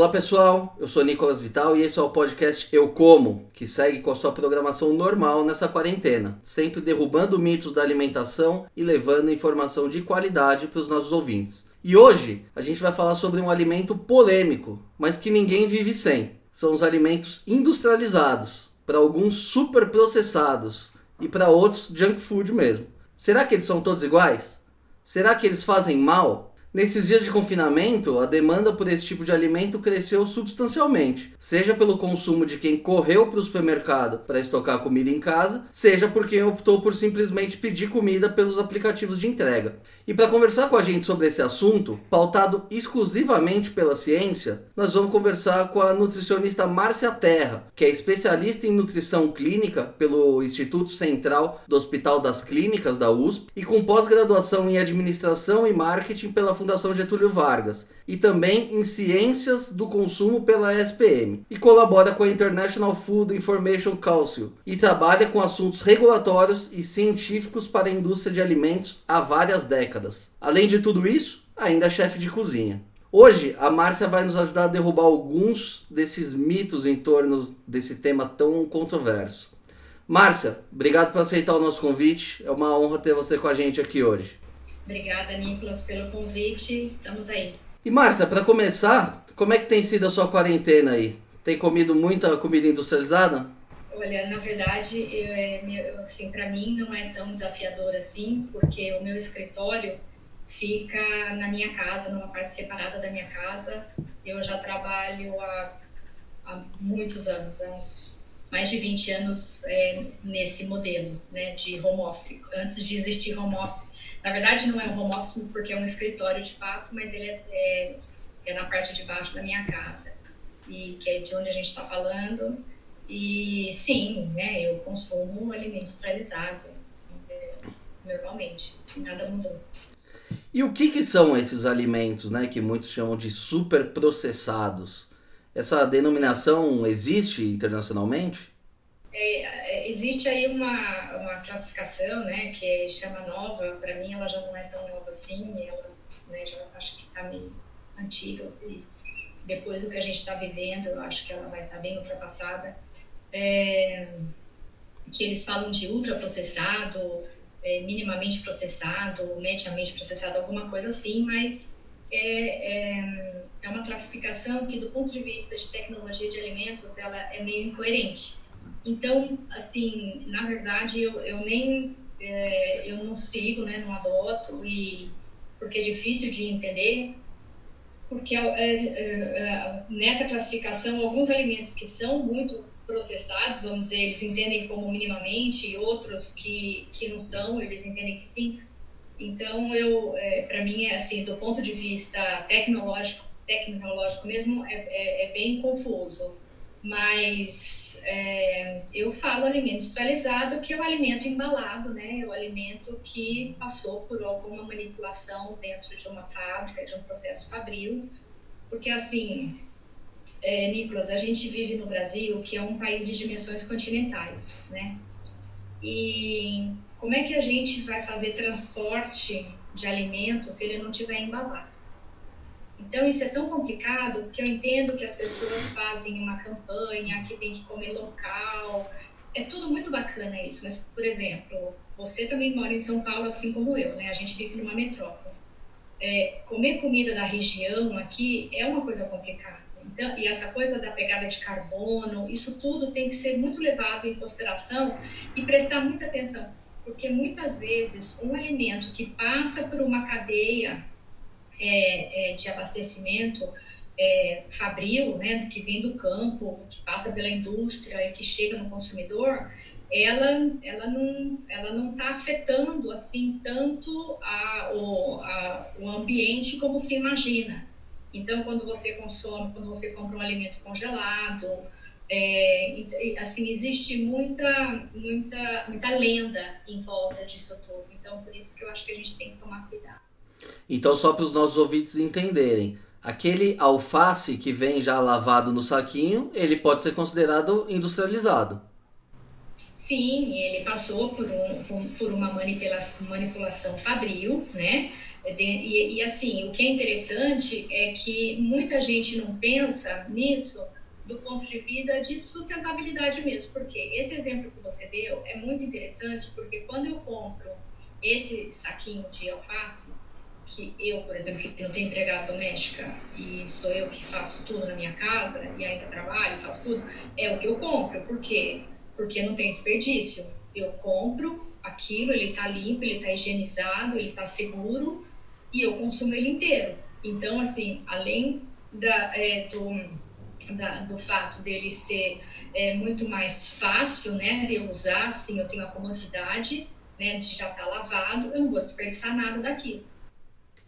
Olá pessoal, eu sou Nicolas Vital e esse é o podcast Eu Como, que segue com a sua programação normal nessa quarentena, sempre derrubando mitos da alimentação e levando informação de qualidade para os nossos ouvintes. E hoje a gente vai falar sobre um alimento polêmico, mas que ninguém vive sem. São os alimentos industrializados, para alguns super processados e para outros junk food mesmo. Será que eles são todos iguais? Será que eles fazem mal? Nesses dias de confinamento, a demanda por esse tipo de alimento cresceu substancialmente, seja pelo consumo de quem correu para o supermercado para estocar comida em casa, seja por quem optou por simplesmente pedir comida pelos aplicativos de entrega. E para conversar com a gente sobre esse assunto, pautado exclusivamente pela ciência, nós vamos conversar com a nutricionista Márcia Terra, que é especialista em nutrição clínica pelo Instituto Central do Hospital das Clínicas da USP e com pós-graduação em administração e marketing pela Fundação Getúlio Vargas e também em Ciências do Consumo pela SPM e colabora com a International Food Information Council e trabalha com assuntos regulatórios e científicos para a indústria de alimentos há várias décadas. Além de tudo isso, ainda é chefe de cozinha. Hoje, a Márcia vai nos ajudar a derrubar alguns desses mitos em torno desse tema tão controverso. Márcia, obrigado por aceitar o nosso convite. É uma honra ter você com a gente aqui hoje. Obrigada, Nicolas, pelo convite. Estamos aí. E Márcia, para começar, como é que tem sido a sua quarentena aí? Tem comido muita comida industrializada? Olha, na verdade, eu, é, assim, para mim não é tão desafiador assim, porque o meu escritório fica na minha casa, numa parte separada da minha casa. Eu já trabalho há, há muitos anos, há uns mais de 20 anos é, nesse modelo né, de home office, antes de existir home office. Na verdade, não é um home office porque é um escritório de fato, mas ele é, é, é na parte de baixo da minha casa, e que é de onde a gente está falando. E sim, né, eu consumo alimento industrializado é, normalmente, assim, nada mudou. E o que, que são esses alimentos, né, que muitos chamam de super processados? Essa denominação existe internacionalmente? É, é, existe aí uma, uma classificação, né, que chama nova, para mim ela já não é tão nova assim, ela né, já acho que está meio antiga, e depois do que a gente está vivendo, eu acho que ela vai estar tá bem ultrapassada, é, que eles falam de ultraprocessado, é, minimamente processado, mediamente processado, alguma coisa assim, mas é, é, é uma classificação que, do ponto de vista de tecnologia de alimentos, ela é meio incoerente. Então, assim, na verdade, eu, eu nem é, eu não sigo, né, não adoto e porque é difícil de entender, porque é, é, é, nessa classificação alguns alimentos que são muito processados, vamos dizer, eles entendem como minimamente, e outros que que não são, eles entendem que sim. Então, eu, é, para mim, é assim, do ponto de vista tecnológico, tecnológico mesmo, é, é, é bem confuso mas é, eu falo alimento industrializado, que é o alimento embalado, né? É o alimento que passou por alguma manipulação dentro de uma fábrica, de um processo fabril, porque assim, é, Nicolas, a gente vive no Brasil, que é um país de dimensões continentais, né? E como é que a gente vai fazer transporte de alimentos se ele não tiver embalado? Então, isso é tão complicado que eu entendo que as pessoas fazem uma campanha que tem que comer local. É tudo muito bacana isso, mas, por exemplo, você também mora em São Paulo, assim como eu, né? A gente vive numa metrópole. É, comer comida da região aqui é uma coisa complicada. Então, e essa coisa da pegada de carbono, isso tudo tem que ser muito levado em consideração e prestar muita atenção, porque muitas vezes um alimento que passa por uma cadeia é, é, de abastecimento é, fabril, né, que vem do campo, que passa pela indústria e que chega no consumidor, ela, ela não ela não está afetando assim tanto a, o, a, o ambiente como se imagina. Então, quando você consome, quando você compra um alimento congelado, é, assim existe muita muita muita lenda em volta disso tudo. Então, por isso que eu acho que a gente tem que tomar cuidado. Então, só para os nossos ouvintes entenderem, aquele alface que vem já lavado no saquinho, ele pode ser considerado industrializado. Sim, ele passou por, um, por uma manipulação, manipulação fabril, né? E, e, assim, o que é interessante é que muita gente não pensa nisso do ponto de vista de sustentabilidade mesmo, porque esse exemplo que você deu é muito interessante, porque quando eu compro esse saquinho de alface, que eu, por exemplo, que não tenho empregada doméstica e sou eu que faço tudo na minha casa e ainda trabalho, faço tudo, é o que eu compro. Por quê? Porque não tem desperdício. Eu compro aquilo, ele está limpo, ele está higienizado, ele está seguro e eu consumo ele inteiro. Então, assim, além da, é, do, da, do fato dele ser é, muito mais fácil né, de eu usar, assim, eu tenho a comodidade né, de já estar tá lavado, eu não vou desperdiçar nada daquilo.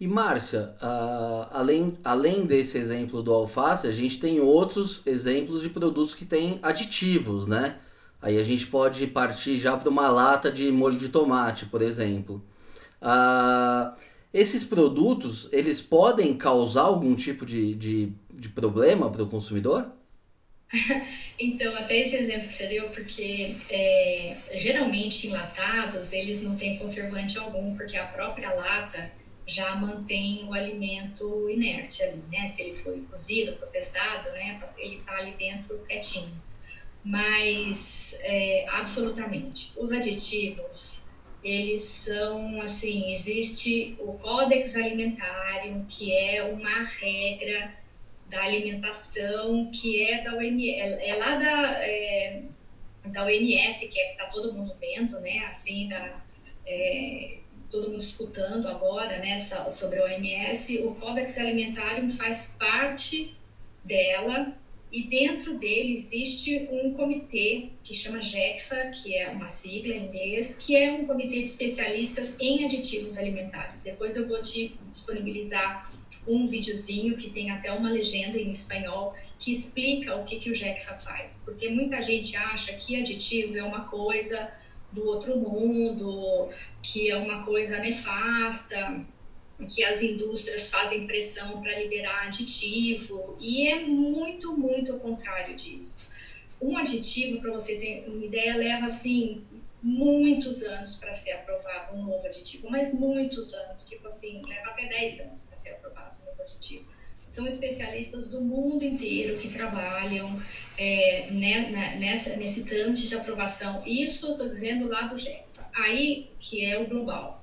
E Márcia, uh, além, além desse exemplo do alface, a gente tem outros exemplos de produtos que têm aditivos, né? Aí a gente pode partir já para uma lata de molho de tomate, por exemplo. Uh, esses produtos, eles podem causar algum tipo de, de, de problema para o consumidor? então, até esse exemplo que você deu, porque é, geralmente enlatados, eles não têm conservante algum, porque a própria lata já mantém o alimento inerte ali, né? Se ele foi cozido, processado, né? Ele está ali dentro quietinho. Mas, é, absolutamente, os aditivos, eles são, assim, existe o Códex Alimentário, que é uma regra da alimentação, que é da OMS, é, é lá da, é, da OMS, que é que está todo mundo vendo, né? Assim, da... É, todo mundo escutando agora, né, sobre a OMS, o Códex Alimentarium faz parte dela e dentro dele existe um comitê que chama GECFA, que é uma sigla em inglês, que é um comitê de especialistas em aditivos alimentares. Depois eu vou te disponibilizar um videozinho que tem até uma legenda em espanhol que explica o que, que o GECFA faz, porque muita gente acha que aditivo é uma coisa do outro mundo, que é uma coisa nefasta, que as indústrias fazem pressão para liberar aditivo, e é muito, muito o contrário disso. Um aditivo, para você ter uma ideia, leva assim muitos anos para ser aprovado um novo aditivo, mas muitos anos, tipo assim, leva até 10 anos para ser aprovado um novo aditivo. São especialistas do mundo inteiro que trabalham é, né, nessa, nesse trâmite de aprovação. Isso eu estou dizendo lá do GEFA. Aí, que é o global.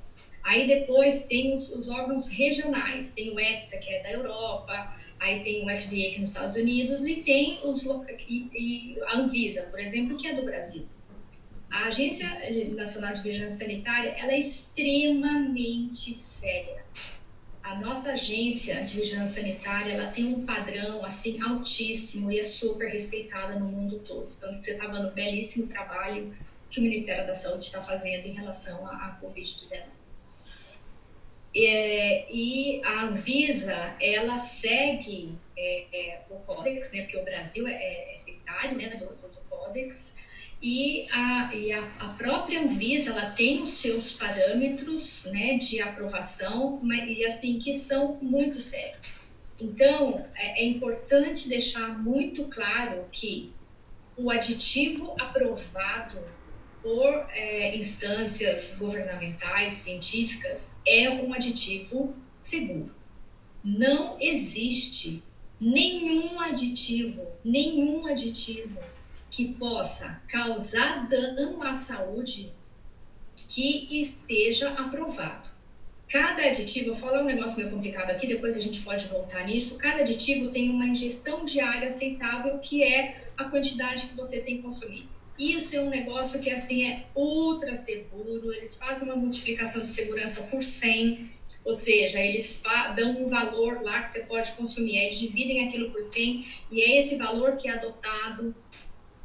Aí depois tem os, os, órgãos regionais, tem o EFSA, que é da Europa, aí tem o FDA, que é nos Estados Unidos, e tem os, e, e a Anvisa, por exemplo, que é do Brasil. A Agência Nacional de Vigilância Sanitária, ela é extremamente séria a nossa agência de vigilância sanitária ela tem um padrão assim altíssimo e é super respeitada no mundo todo. Tanto que você está dando belíssimo trabalho que o Ministério da Saúde está fazendo em relação à, Covid-19. É, e a Anvisa, ela segue é, é, o Códex, né, porque o Brasil é, é, é né, do, do, do e a, e a, a, própria Anvisa ela tem os seus parâmetros né, de aprovação, mas, e assim que são muito sérios. Então é, é importante deixar muito claro que o aditivo aprovado por é, instâncias governamentais, científicas, é um aditivo seguro. Não existe nenhum aditivo, nenhum aditivo que possa causar dano à saúde que esteja aprovado. Cada aditivo, eu falo um negócio meio complicado aqui, depois a gente pode voltar nisso. Cada aditivo tem uma ingestão diária aceitável, que é a quantidade que você tem que consumir. Isso é um negócio que assim é ultra seguro, eles fazem uma multiplicação de segurança por 100, ou seja, eles dão um valor lá que você pode consumir, aí dividem aquilo por 100 e é esse valor que é adotado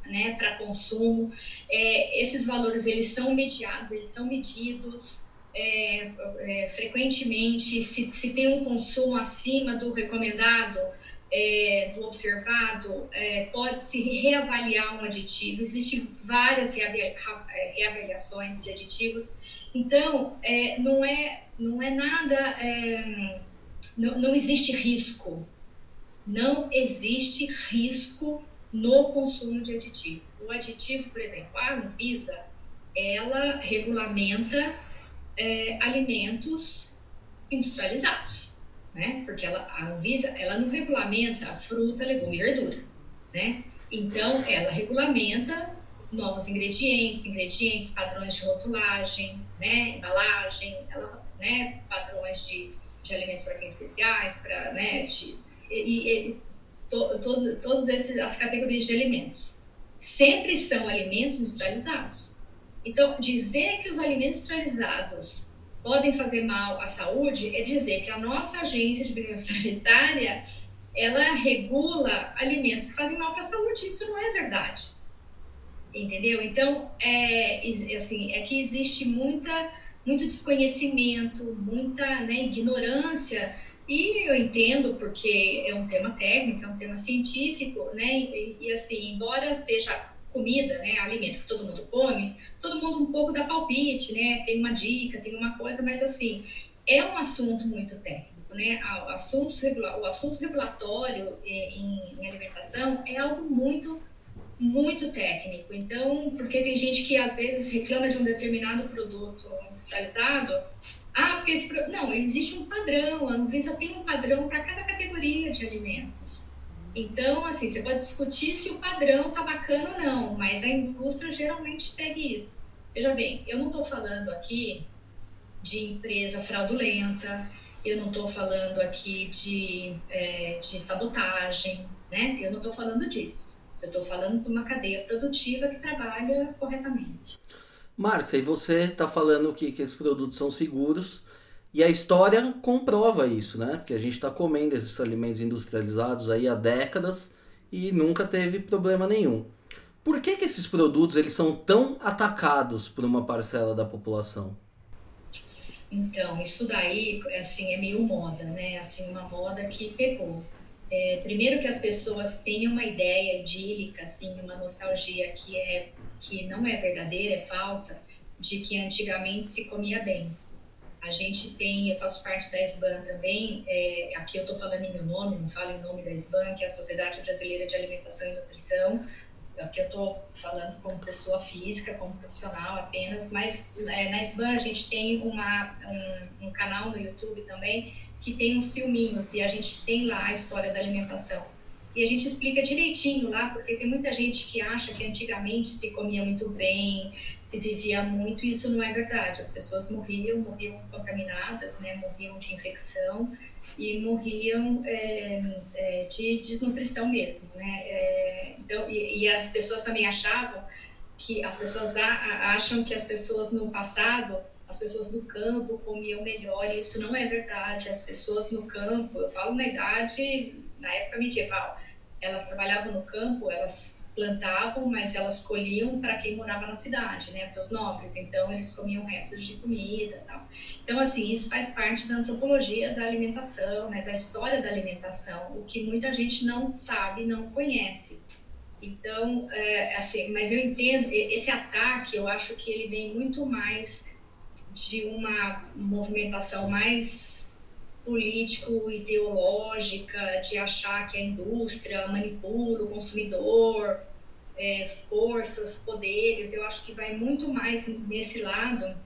né, para consumo. É, esses valores eles são mediados, eles são medidos é, é, frequentemente. Se, se tem um consumo acima do recomendado, é, do observado, é, pode-se reavaliar um aditivo. Existem várias é, reavaliações de aditivos. Então, não, é, não é nada, não, não existe risco. Não existe risco no consumo de aditivo. o aditivo, por exemplo, a Anvisa, ela regulamenta é, alimentos industrializados, né? Porque ela, a Anvisa, ela não regulamenta fruta, legume e verdura, né? Então, ela regulamenta novos ingredientes, ingredientes, padrões de rotulagem, né? Embalagem, ela, né? Padrões de, de alimentos para fins especiais, para, né? De, e, e to, todas as categorias de alimentos. Sempre são alimentos industrializados. Então, dizer que os alimentos industrializados podem fazer mal à saúde é dizer que a nossa agência de vigilância sanitária ela regula alimentos que fazem mal para a saúde. Isso não é verdade. Entendeu? Então, é, assim, é que existe muita, muito desconhecimento, muita né, ignorância e eu entendo porque é um tema técnico, é um tema científico, né? E, e, assim, embora seja comida, né, alimento que todo mundo come, todo mundo um pouco dá palpite, né? Tem uma dica, tem uma coisa, mas assim, é um assunto muito técnico, né? Assuntos, o assunto regulatório é, em, em alimentação é algo muito muito técnico. Então, porque tem gente que às vezes reclama de um determinado produto industrializado ah, porque esse não, existe um padrão, a Anvisa tem um padrão para cada categoria de alimentos. Então, assim, você pode discutir se o padrão tá bacana ou não, mas a indústria geralmente segue isso. Veja bem, eu não estou falando aqui de empresa fraudulenta, eu não estou falando aqui de, é, de sabotagem, né? Eu não estou falando disso. Eu estou falando de uma cadeia produtiva que trabalha corretamente. Márcia, e você está falando que, que esses produtos são seguros e a história comprova isso, né? Porque a gente está comendo esses alimentos industrializados aí há décadas e nunca teve problema nenhum. Por que, que esses produtos eles são tão atacados por uma parcela da população? Então, isso daí, assim, é meio moda, né? Assim, uma moda que pegou. É, primeiro que as pessoas têm uma ideia idílica, assim, uma nostalgia que é que não é verdadeira, é falsa, de que antigamente se comia bem. A gente tem, eu faço parte da SBAN também, é, aqui eu estou falando em meu nome, não falo em nome da SBAN, que é a Sociedade Brasileira de Alimentação e Nutrição, aqui eu estou falando como pessoa física, como profissional apenas, mas é, na SBAN a gente tem uma, um, um canal no YouTube também que tem uns filminhos e a gente tem lá a história da alimentação e a gente explica direitinho lá, porque tem muita gente que acha que antigamente se comia muito bem, se vivia muito, e isso não é verdade. As pessoas morriam, morriam contaminadas, né, morriam de infecção e morriam é, é, de desnutrição mesmo, né? É, então, e, e, as pessoas também achavam que as pessoas a, acham que as pessoas no passado as pessoas do campo comiam melhor, e isso não é verdade. As pessoas no campo, eu falo na idade, na época medieval, elas trabalhavam no campo, elas plantavam, mas elas colhiam para quem morava na cidade, né, para os nobres. Então eles comiam restos de comida, tal. Então assim isso faz parte da antropologia da alimentação, né, da história da alimentação, o que muita gente não sabe, não conhece. Então é, assim, mas eu entendo esse ataque, eu acho que ele vem muito mais de uma movimentação mais político-ideológica de achar que a indústria manipula o consumidor, é, forças, poderes, eu acho que vai muito mais nesse lado.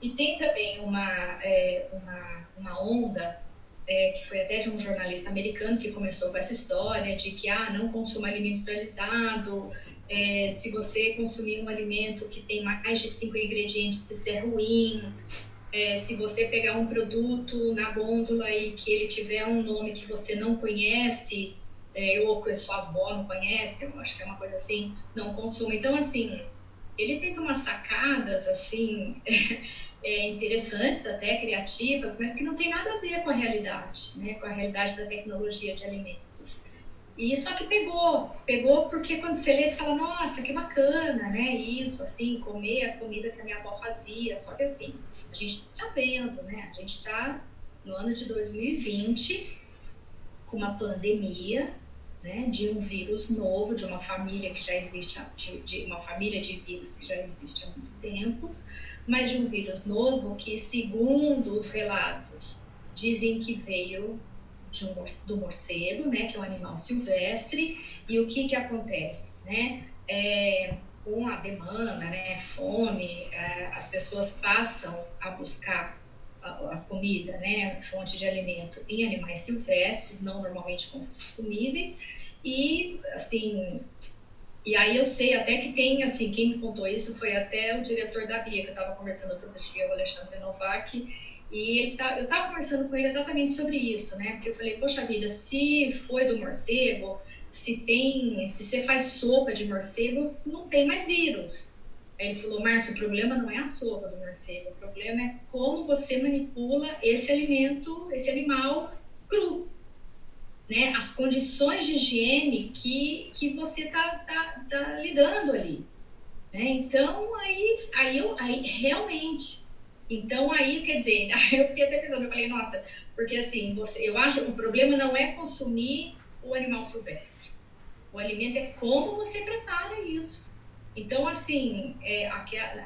E tem também uma, é, uma, uma onda, é, que foi até de um jornalista americano que começou com essa história de que ah, não consuma alimento industrializado, é, se você consumir um alimento que tem mais de cinco ingredientes, isso é ruim é, se você pegar um produto na gôndola e que ele tiver um nome que você não conhece, é, ou que sua avó não conhece, eu acho que é uma coisa assim, não consuma. Então, assim, ele teve umas sacadas, assim, é, interessantes, até criativas, mas que não tem nada a ver com a realidade, né? Com a realidade da tecnologia de alimentos. E só que pegou, pegou porque quando você lê, você fala, nossa, que bacana, né? Isso, assim, comer a comida que a minha avó fazia. Só que assim, a gente está vendo, né? A gente está no ano de 2020 com uma pandemia, né? De um vírus novo, de uma família que já existe, de, de uma família de vírus que já existe há muito tempo, mas de um vírus novo que, segundo os relatos, dizem que veio um, do morcego, né, que é um animal silvestre, e o que que acontece, né? é, com a demanda, né, fome, é, as pessoas passam a buscar a, comida, né, fonte de alimento em animais silvestres, não normalmente consumíveis, e assim, e aí eu sei até que tem, assim, quem contou isso foi até o diretor da BIA, que eu estava conversando outro dia, o Alexandre Novak, e tá, eu estava conversando com ele exatamente sobre isso, né? Porque eu falei, poxa vida, se foi do morcego, se tem, se você faz sopa de morcegos, não tem mais vírus. Aí ele falou, Márcio, o problema não é a sopa do morcego, o problema é como você manipula esse alimento, esse animal cru. Né? As condições de higiene que, que você está tá, tá lidando ali. Né? Então, aí, aí, eu, aí realmente então aí, quer dizer, aí eu fiquei até pensando, eu falei, nossa, porque assim, você, eu acho que o problema não é consumir o animal silvestre. O alimento é como você prepara isso. Então, assim, é,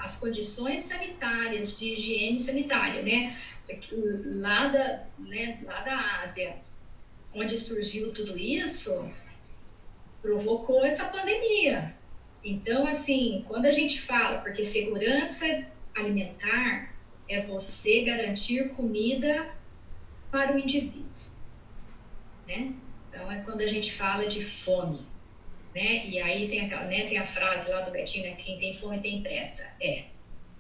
as condições sanitárias, de higiene sanitária, né? Lá da, né, lá da Ásia, onde surgiu tudo isso, provocou essa pandemia. Então, assim, quando a gente fala, porque segurança alimentar é você garantir comida para o indivíduo, né? Então é quando a gente fala de fome, né? E aí tem a, né, tem a frase lá do Betinho, né? Quem tem fome tem pressa. É.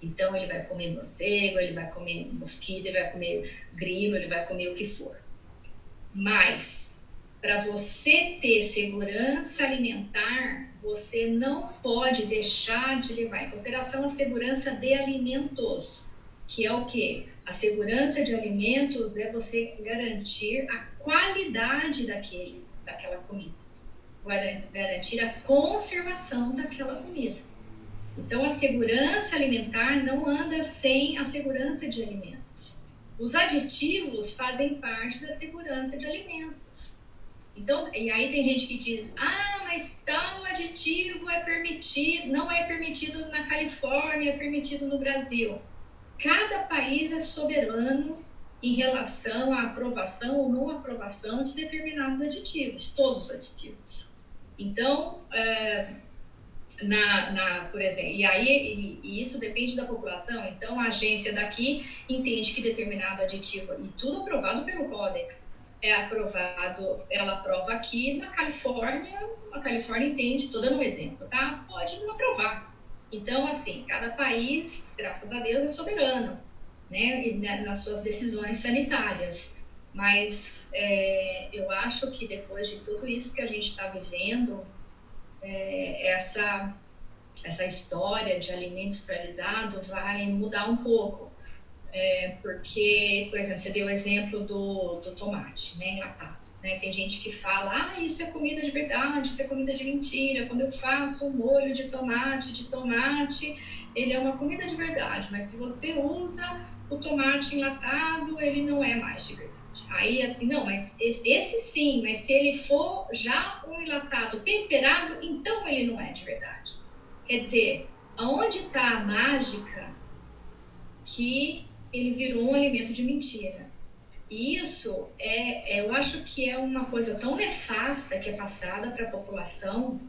Então ele vai comer morcego, ele vai comer mosquito, ele vai comer grilo, ele vai comer o que for. Mas para você ter segurança alimentar, você não pode deixar de levar em consideração a segurança de alimentos que é o que? A segurança de alimentos é você garantir a qualidade daquele, daquela comida, garantir a conservação daquela comida. Então, a segurança alimentar não anda sem a segurança de alimentos. Os aditivos fazem parte da segurança de alimentos. Então, e aí tem gente que diz: ah, mas tal aditivo é permitido, não é permitido na Califórnia, é permitido no Brasil. Cada país é soberano em relação à aprovação ou não aprovação de determinados aditivos, todos os aditivos. Então, é, na, na, por exemplo, e aí e, isso depende da população. Então, a agência daqui entende que determinado aditivo, e tudo aprovado pelo Codex, é aprovado, ela aprova aqui na Califórnia, a Califórnia entende, estou dando um exemplo, tá? Pode não aprovar, então, assim, cada país, graças a Deus, é soberano, né, nas suas decisões sanitárias. Mas é, eu acho que depois de tudo isso que a gente está vivendo, é, essa, essa história de alimento industrializado vai mudar um pouco. É, porque, por exemplo, você deu o exemplo do, do tomate, né, enlatado. Né? Tem gente que fala, ah, isso é comida de verdade, isso é comida de mentira. Quando eu faço um molho de tomate, de tomate, ele é uma comida de verdade. Mas se você usa o tomate enlatado, ele não é mais de verdade. Aí, assim, não, mas esse sim, mas se ele for já um enlatado temperado, então ele não é de verdade. Quer dizer, aonde está a mágica que ele virou um alimento de mentira? E isso é, é, eu acho que é uma coisa tão nefasta que é passada para a população,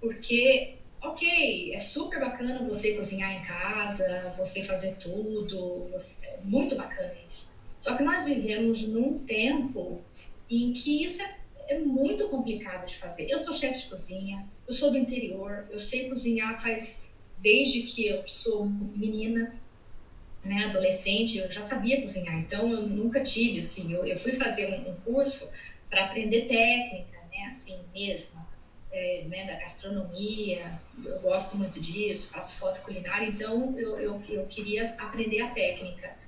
porque, ok, é super bacana você cozinhar em casa, você fazer tudo, você, é muito bacana isso. Só que nós vivemos num tempo em que isso é, é muito complicado de fazer. Eu sou chefe de cozinha, eu sou do interior, eu sei cozinhar faz desde que eu sou menina né, adolescente, eu já sabia cozinhar, então eu nunca tive, assim, eu, eu fui fazer um, um curso para aprender técnica, né, assim mesmo, é, né, da gastronomia, eu gosto muito disso, faço foto culinária, então eu, eu, eu queria aprender a técnica.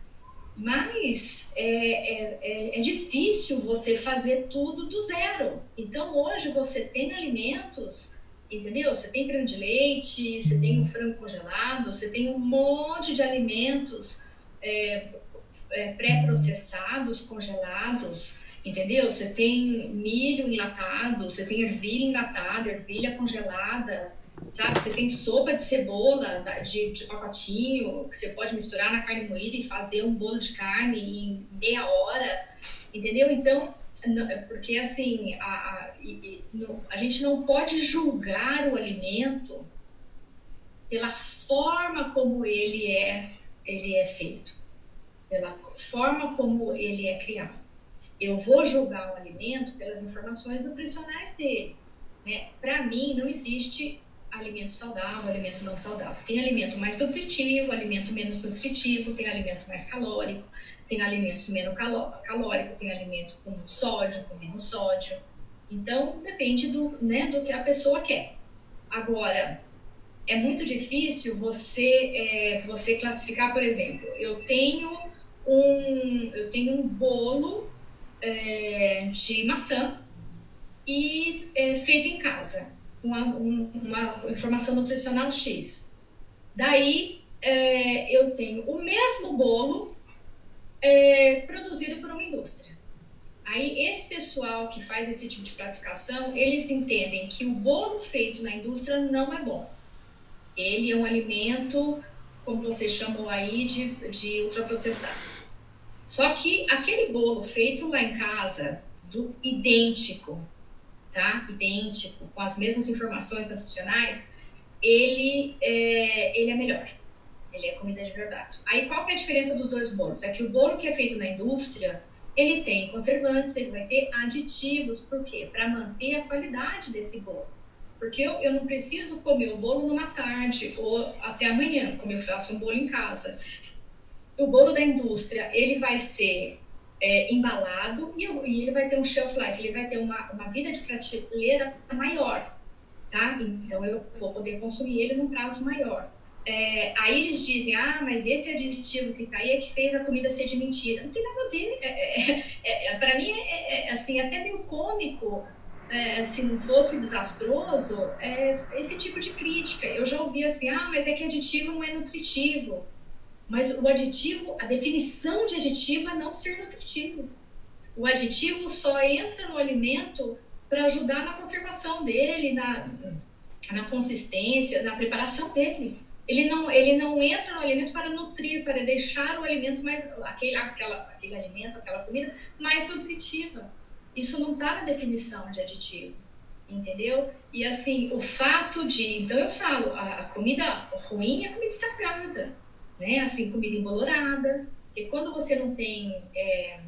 Mas é, é, é, é difícil você fazer tudo do zero. Então hoje você tem alimentos entendeu? Você tem creme de leite, você tem o frango congelado, você tem um monte de alimentos é, é, pré-processados, congelados, entendeu? Você tem milho enlatado, você tem ervilha enlatada, ervilha congelada, sabe? Você tem sopa de cebola de, de pacotinho, que você pode misturar na carne moída e fazer um bolo de carne em meia hora, entendeu? Então, porque assim, a, a, a gente não pode julgar o alimento pela forma como ele é, ele é feito, pela forma como ele é criado. Eu vou julgar o alimento pelas informações nutricionais dele. Né? Para mim, não existe alimento saudável, alimento não saudável. Tem alimento mais nutritivo, alimento menos nutritivo, tem alimento mais calórico, tem alimentos menos calórico, tem alimento com sódio, com menos sódio. Então, depende do, né, do que a pessoa quer. Agora, é muito difícil você, é, você classificar, por exemplo, eu tenho um, eu tenho um bolo é, de maçã e é, feito em casa uma, uma informação nutricional X. Daí é, eu tenho o mesmo bolo é, produzido por uma indústria. Aí esse pessoal que faz esse tipo de classificação, eles entendem que o bolo feito na indústria não é bom. Ele é um alimento, como você chamou aí, de, de ultraprocessado. Só que aquele bolo feito lá em casa, do idêntico, tá? idêntico, com as mesmas informações nutricionais, ele é, ele é melhor. Ele é comida de verdade. Aí qual que é a diferença dos dois bolos? É que o bolo que é feito na indústria, ele tem conservantes, ele vai ter aditivos, por quê? Para manter a qualidade desse bolo. Porque eu, eu não preciso comer o bolo numa tarde ou até amanhã, como eu faço um bolo em casa. O bolo da indústria, ele vai ser é, embalado e, e, ele vai ter um shelf life, ele vai ter uma, uma vida de prateleira maior, tá? Então eu vou poder consumir ele num prazo maior. É, aí eles dizem, ah, mas esse aditivo que tá aí é que fez a comida ser de mentira. Não tem nada a ver. É, é, é, é para mim é, é, assim, até meio cômico, se não fosse desastroso, esse tipo de crítica. Eu já ouvi assim, ah, mas é que aditivo não é nutritivo. Mas o aditivo, a definição de aditivo é não ser nutritivo. O aditivo só entra no alimento para ajudar na conservação dele, na, na consistência, na preparação dele. Ele não, ele não entra no alimento para nutrir, para deixar o alimento mais, aquele, aquela, aquele alimento, aquela comida mais nutritiva. Isso não está na definição de aditivo, entendeu? E assim, o fato de, então eu falo, a, a comida ruim é comida estragada né? Assim, comida embolorada. E quando você não tem é,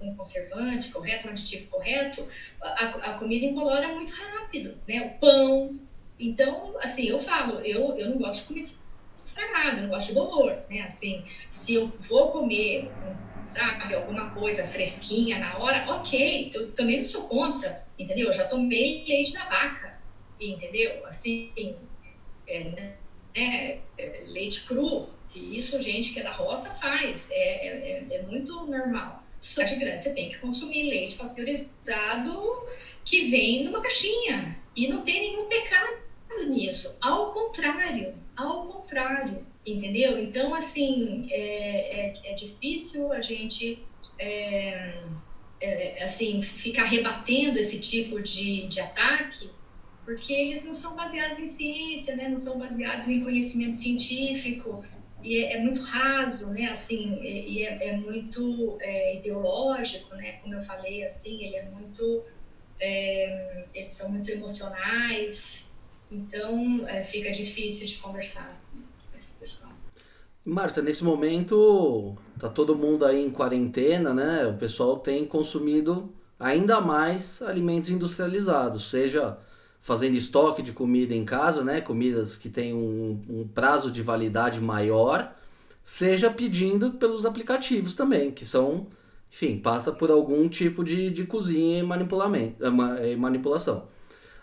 um conservante correto, um aditivo correto, a, a comida embolora muito rápido, né? O pão. Então, assim, eu falo, eu, eu não gosto de comida estragada, não gosto de bolor, né? Assim, se eu vou comer, sabe, alguma coisa fresquinha na hora, ok, eu também não sou contra, entendeu? Eu já tomei leite da vaca, entendeu? Assim, é, né? É, leite cru, que isso, gente que é da roça, faz. É, é, é, é muito normal. Só de grande, você tem que consumir leite pasteurizado que vem numa caixinha. E não tem nenhum pecado nisso. Ao contrário, ao contrário, entendeu? Então, assim, é, é, é difícil a gente, é, é, assim, ficar rebatendo esse tipo de, de ataque, porque eles não são baseados em ciência, né? Não são baseados em conhecimento científico e é, é, muito raso, né? Assim, e é, é muito é, ideológico, né? Como eu falei, assim, ele é muito, é, eles são muito emocionais, então é, fica difícil de conversar com esse pessoal. Márcia, nesse momento tá todo mundo aí em quarentena, né? O pessoal tem consumido ainda mais alimentos industrializados, seja fazendo estoque de comida em casa, né? Comidas que têm um, um prazo de validade maior, seja pedindo pelos aplicativos também, que são, enfim, passa por algum tipo de, de cozinha e manipulamento, eh, manipulação.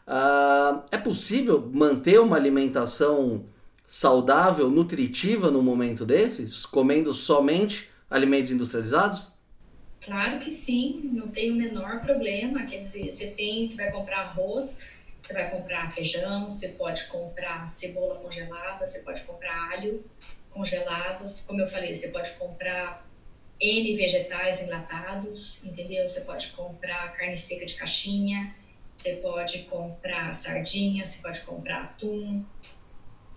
Uh, é possível manter uma alimentação saudável, nutritiva no momento desses, comendo somente alimentos industrializados? Claro que sim, não tem o menor problema. Quer dizer, você tem, você vai comprar arroz, você vai comprar feijão, você pode comprar cebola congelada, você pode comprar alho congelado, como eu falei, você pode comprar N vegetais enlatados, entendeu? Você pode comprar carne seca de caixinha, você pode comprar sardinha, você pode comprar atum,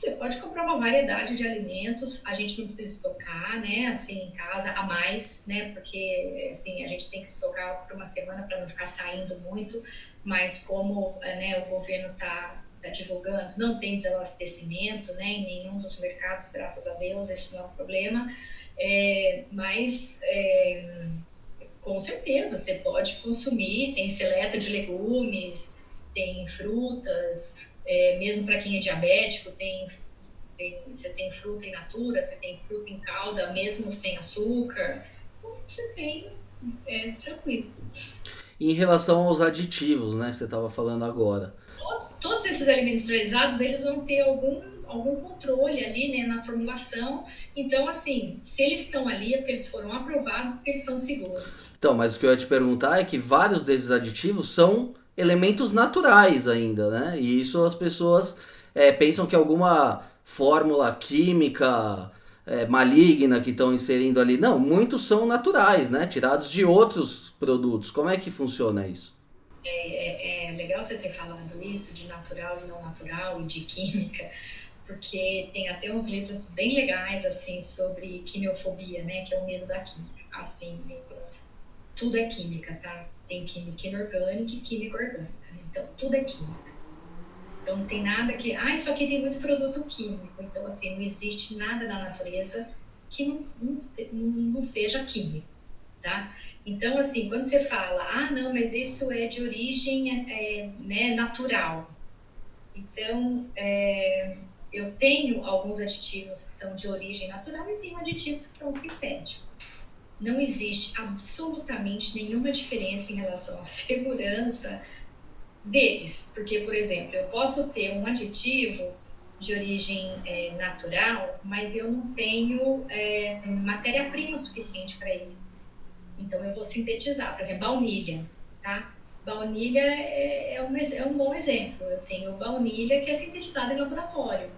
Você pode comprar uma variedade de alimentos, a gente não precisa estocar, né, assim, em casa a mais, né, porque, assim, a gente tem que estocar por uma semana para não ficar saindo muito, mas como, né, o governo está tá divulgando, não tem desabastecimento, né, em nenhum dos mercados, graças a Deus, esse não é um problema, é, mas... É, com certeza, você pode consumir, tem seleta de legumes, tem frutas, é, mesmo para quem é diabético, tem, tem, você tem fruta in natura, você tem fruta em calda, mesmo sem açúcar. Você tem, é tranquilo. Em relação aos aditivos, né, que você estava falando agora. Todos, todos esses alimentos industrializados, eles vão ter algum algum controle ali né, na formulação. Então, assim, se eles estão ali é porque eles foram aprovados, porque eles são seguros. Então, mas o que eu ia te perguntar é que vários desses aditivos são elementos naturais ainda, né? E isso as pessoas é, pensam que alguma fórmula química é, maligna que estão inserindo ali. Não, muitos são naturais, né? Tirados de outros produtos. Como é que funciona isso? É, é, é legal você ter falado isso de natural e não natural e de química, porque tem até uns livros bem legais assim sobre quimiofobia, né? Que é o medo da química. Assim, tudo é química, tá? Tem química inorgânica e química orgânica. Né? Então, tudo é química. Então, não tem nada que. Ah, isso aqui tem muito produto químico. Então, assim, não existe nada na natureza que não, não, não seja químico, tá? Então, assim, quando você fala, ah, não, mas isso é de origem é, né, natural. Então, é, eu tenho alguns aditivos que são de origem natural e tenho aditivos que são sintéticos não existe absolutamente nenhuma diferença em relação à segurança deles. Porque, por exemplo, eu posso ter um aditivo de origem é, natural, mas eu não tenho é, matéria-prima suficiente para ele. Então, eu vou sintetizar. Por exemplo, baunilha, tá? Baunilha é, é, um, é um bom exemplo. Eu tenho baunilha que é sintetizada em laboratório,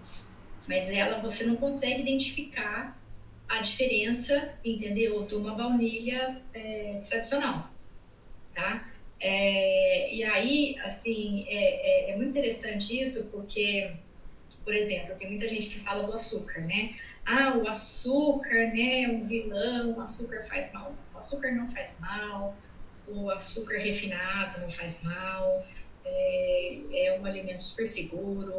mas ela você não consegue identificar a diferença, entendeu, de uma baunilha é, tradicional, tá? É, e aí, assim, é, é, é, muito interessante isso porque, por exemplo, tem muita gente que fala do açúcar, né? Ah, o açúcar, né, é um vilão, o açúcar faz mal. O açúcar não faz mal, o açúcar refinado não faz mal, é, é um alimento super seguro.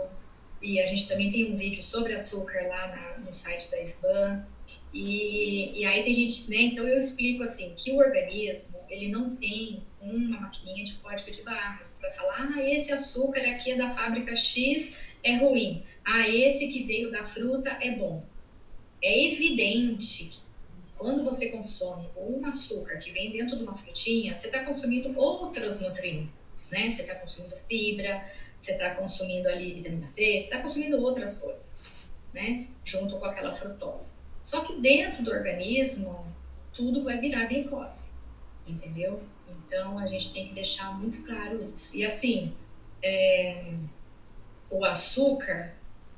E a gente também tem um vídeo sobre açúcar lá na, no site da SBAN. E, e aí tem gente, né? Então eu explico assim que o organismo ele não tem uma maquininha de código de barras para falar, ah, esse açúcar aqui é da fábrica X é ruim, ah, esse que veio da fruta é bom. É evidente que quando você consome um açúcar que vem dentro de uma frutinha, você está consumindo outros nutrientes, né? Você está consumindo fibra, você está consumindo ali vitamina C, você está consumindo outras coisas, né? Junto com aquela frutose. Só que dentro do organismo, tudo vai virar glicose, entendeu? Então, a gente tem que deixar muito claro isso. E assim, é, o açúcar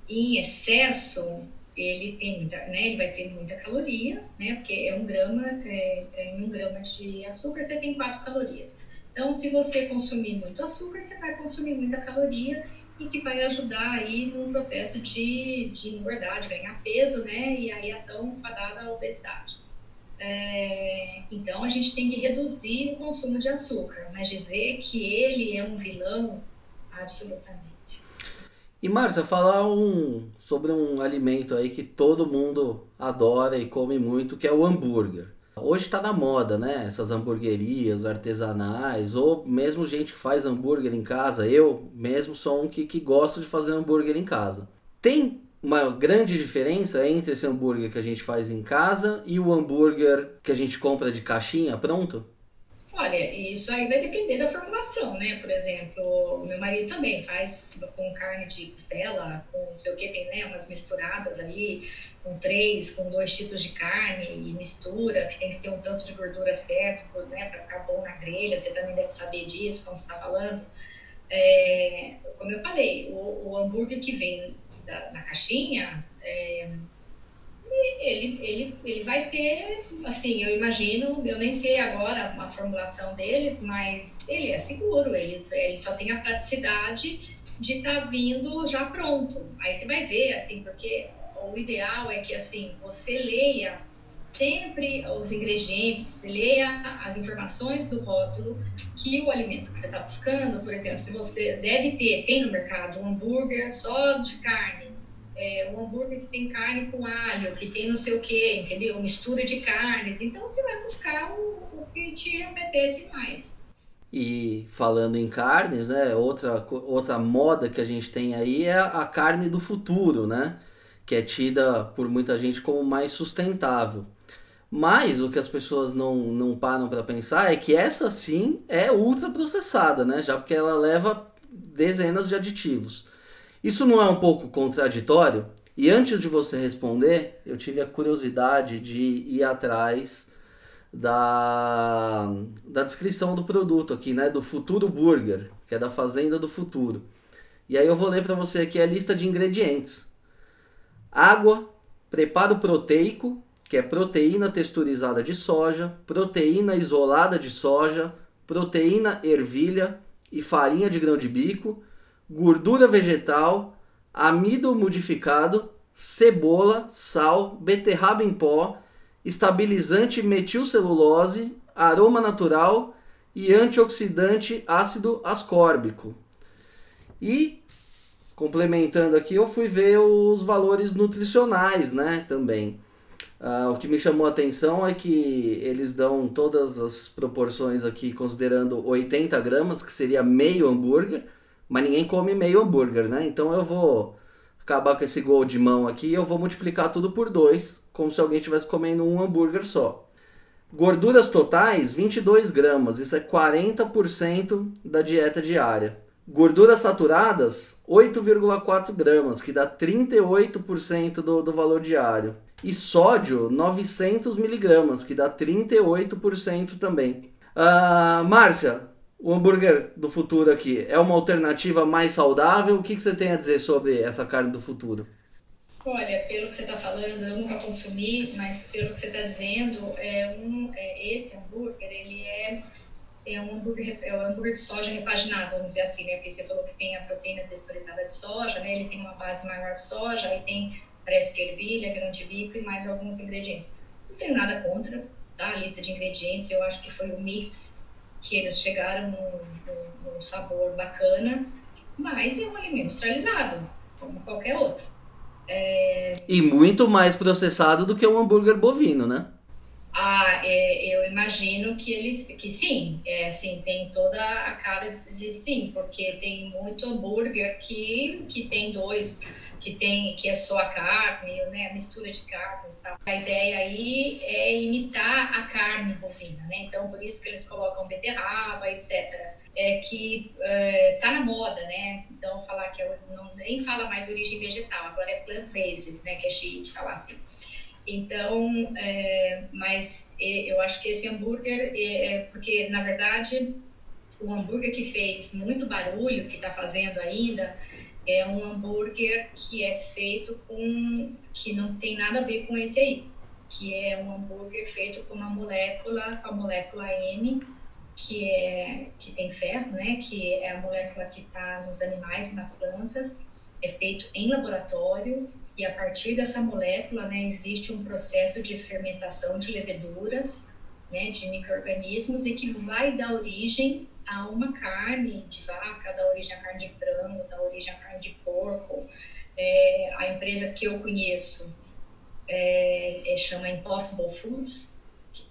em excesso, ele tem muita, né, ele vai ter muita caloria, né, porque é um grama, é, é, em um grama de açúcar você tem quatro calorias. Então, se você consumir muito açúcar, você vai consumir muita caloria e que vai ajudar aí no processo de, de engordar, de ganhar peso, né? E aí a tão fadada obesidade. É, então a gente tem que reduzir o consumo de açúcar, mas dizer que ele é um vilão, absolutamente. E Márcia, falar um, sobre um alimento aí que todo mundo adora e come muito, que é o hambúrguer. Hoje está na moda, né? Essas hamburguerias artesanais, ou mesmo gente que faz hambúrguer em casa. Eu mesmo sou um que, que gosto de fazer hambúrguer em casa. Tem uma grande diferença entre esse hambúrguer que a gente faz em casa e o hambúrguer que a gente compra de caixinha pronto? Olha, isso aí vai depender da formulação, né? Por exemplo, meu marido também faz com carne de costela, com não sei o que, tem né, umas misturadas aí, com três, com dois tipos de carne e mistura, que tem que ter um tanto de gordura certo, né, para ficar bom na grelha. Você também deve saber disso quando você está falando. É, como eu falei, o, o, hambúrguer que vem da, na caixinha, é, ele, ele, ele vai ter, assim, eu imagino, eu nem sei agora a formulação deles, mas ele é seguro, ele, ele só tem a praticidade de estar tá vindo já pronto. Aí você vai ver, assim, porque o ideal é que, assim, você leia sempre os ingredientes, leia as informações do rótulo que o alimento que você está buscando, por exemplo, se você deve ter, tem no mercado um hambúrguer só de carne, é, um hambúrguer que tem carne com alho, que tem não sei o que, entendeu? Mistura de carnes. Então você vai buscar o, o que te apetece mais. E falando em carnes, né? Outra, outra moda que a gente tem aí é a carne do futuro, né? Que é tida por muita gente como mais sustentável. Mas o que as pessoas não, não param para pensar é que essa sim é ultra processada, né? Já porque ela leva dezenas de aditivos. Isso não é um pouco contraditório? E antes de você responder, eu tive a curiosidade de ir atrás da, da descrição do produto aqui, né? Do Futuro Burger, que é da Fazenda do Futuro. E aí eu vou ler para você aqui a lista de ingredientes: água, preparo proteico, que é proteína texturizada de soja, proteína isolada de soja, proteína ervilha e farinha de grão de bico, gordura vegetal, amido modificado, cebola, sal, beterraba em pó, estabilizante metilcelulose, aroma natural e antioxidante ácido ascórbico. E complementando aqui, eu fui ver os valores nutricionais, né, também. Uh, o que me chamou a atenção é que eles dão todas as proporções aqui, considerando 80 gramas, que seria meio hambúrguer, mas ninguém come meio hambúrguer, né? Então eu vou acabar com esse gol de mão aqui e eu vou multiplicar tudo por 2, como se alguém estivesse comendo um hambúrguer só. Gorduras totais, 22 gramas, isso é 40% da dieta diária. Gorduras saturadas, 8,4 gramas, que dá 38% do, do valor diário e sódio 900 miligramas, que dá 38% também. Uh, Márcia, o hambúrguer do futuro aqui é uma alternativa mais saudável? O que, que você tem a dizer sobre essa carne do futuro? Olha, pelo que você está falando, eu nunca consumi, mas pelo que você está dizendo, é um, é, esse hambúrguer, ele é, um hambúrguer, é um hambúrguer de soja repaginado, vamos dizer assim, né? Porque você falou que tem a proteína texturizada de soja, né? Ele tem uma base maior de soja, aí tem parece que ervilha, grande bico e mais alguns ingredientes. Não tenho nada contra tá? a lista de ingredientes, eu acho que foi o mix que eles chegaram num, num sabor bacana, mas é um alimento industrializado, como qualquer outro. É... E muito mais processado do que um hambúrguer bovino, né? Ah, é, eu imagino que eles, que sim, é, assim, tem toda a cara de, de sim, porque tem muito hambúrguer que, que tem dois que tem que é só a carne, né, mistura de carnes, tal. A ideia aí é imitar a carne bovina, né? Então por isso que eles colocam beterraba, etc. É que é, tá na moda, né? Então falar que é, não nem fala mais origem vegetal, agora é plant-based, né? Que é chique falar assim. Então, é, mas eu acho que esse hambúrguer, é, é, porque na verdade o hambúrguer que fez muito barulho, que está fazendo ainda, é um hambúrguer que é feito com que não tem nada a ver com esse aí, que é um hambúrguer feito com uma molécula, a molécula M, que é que tem ferro, né? Que é a molécula que está nos animais nas plantas, é feito em laboratório e a partir dessa molécula, né, existe um processo de fermentação de leveduras, né, de microrganismos e que vai dar origem a uma carne de vaca, dá origem à carne de frango, dá origem à carne de porco. É, a empresa que eu conheço é, é, chama Impossible Foods,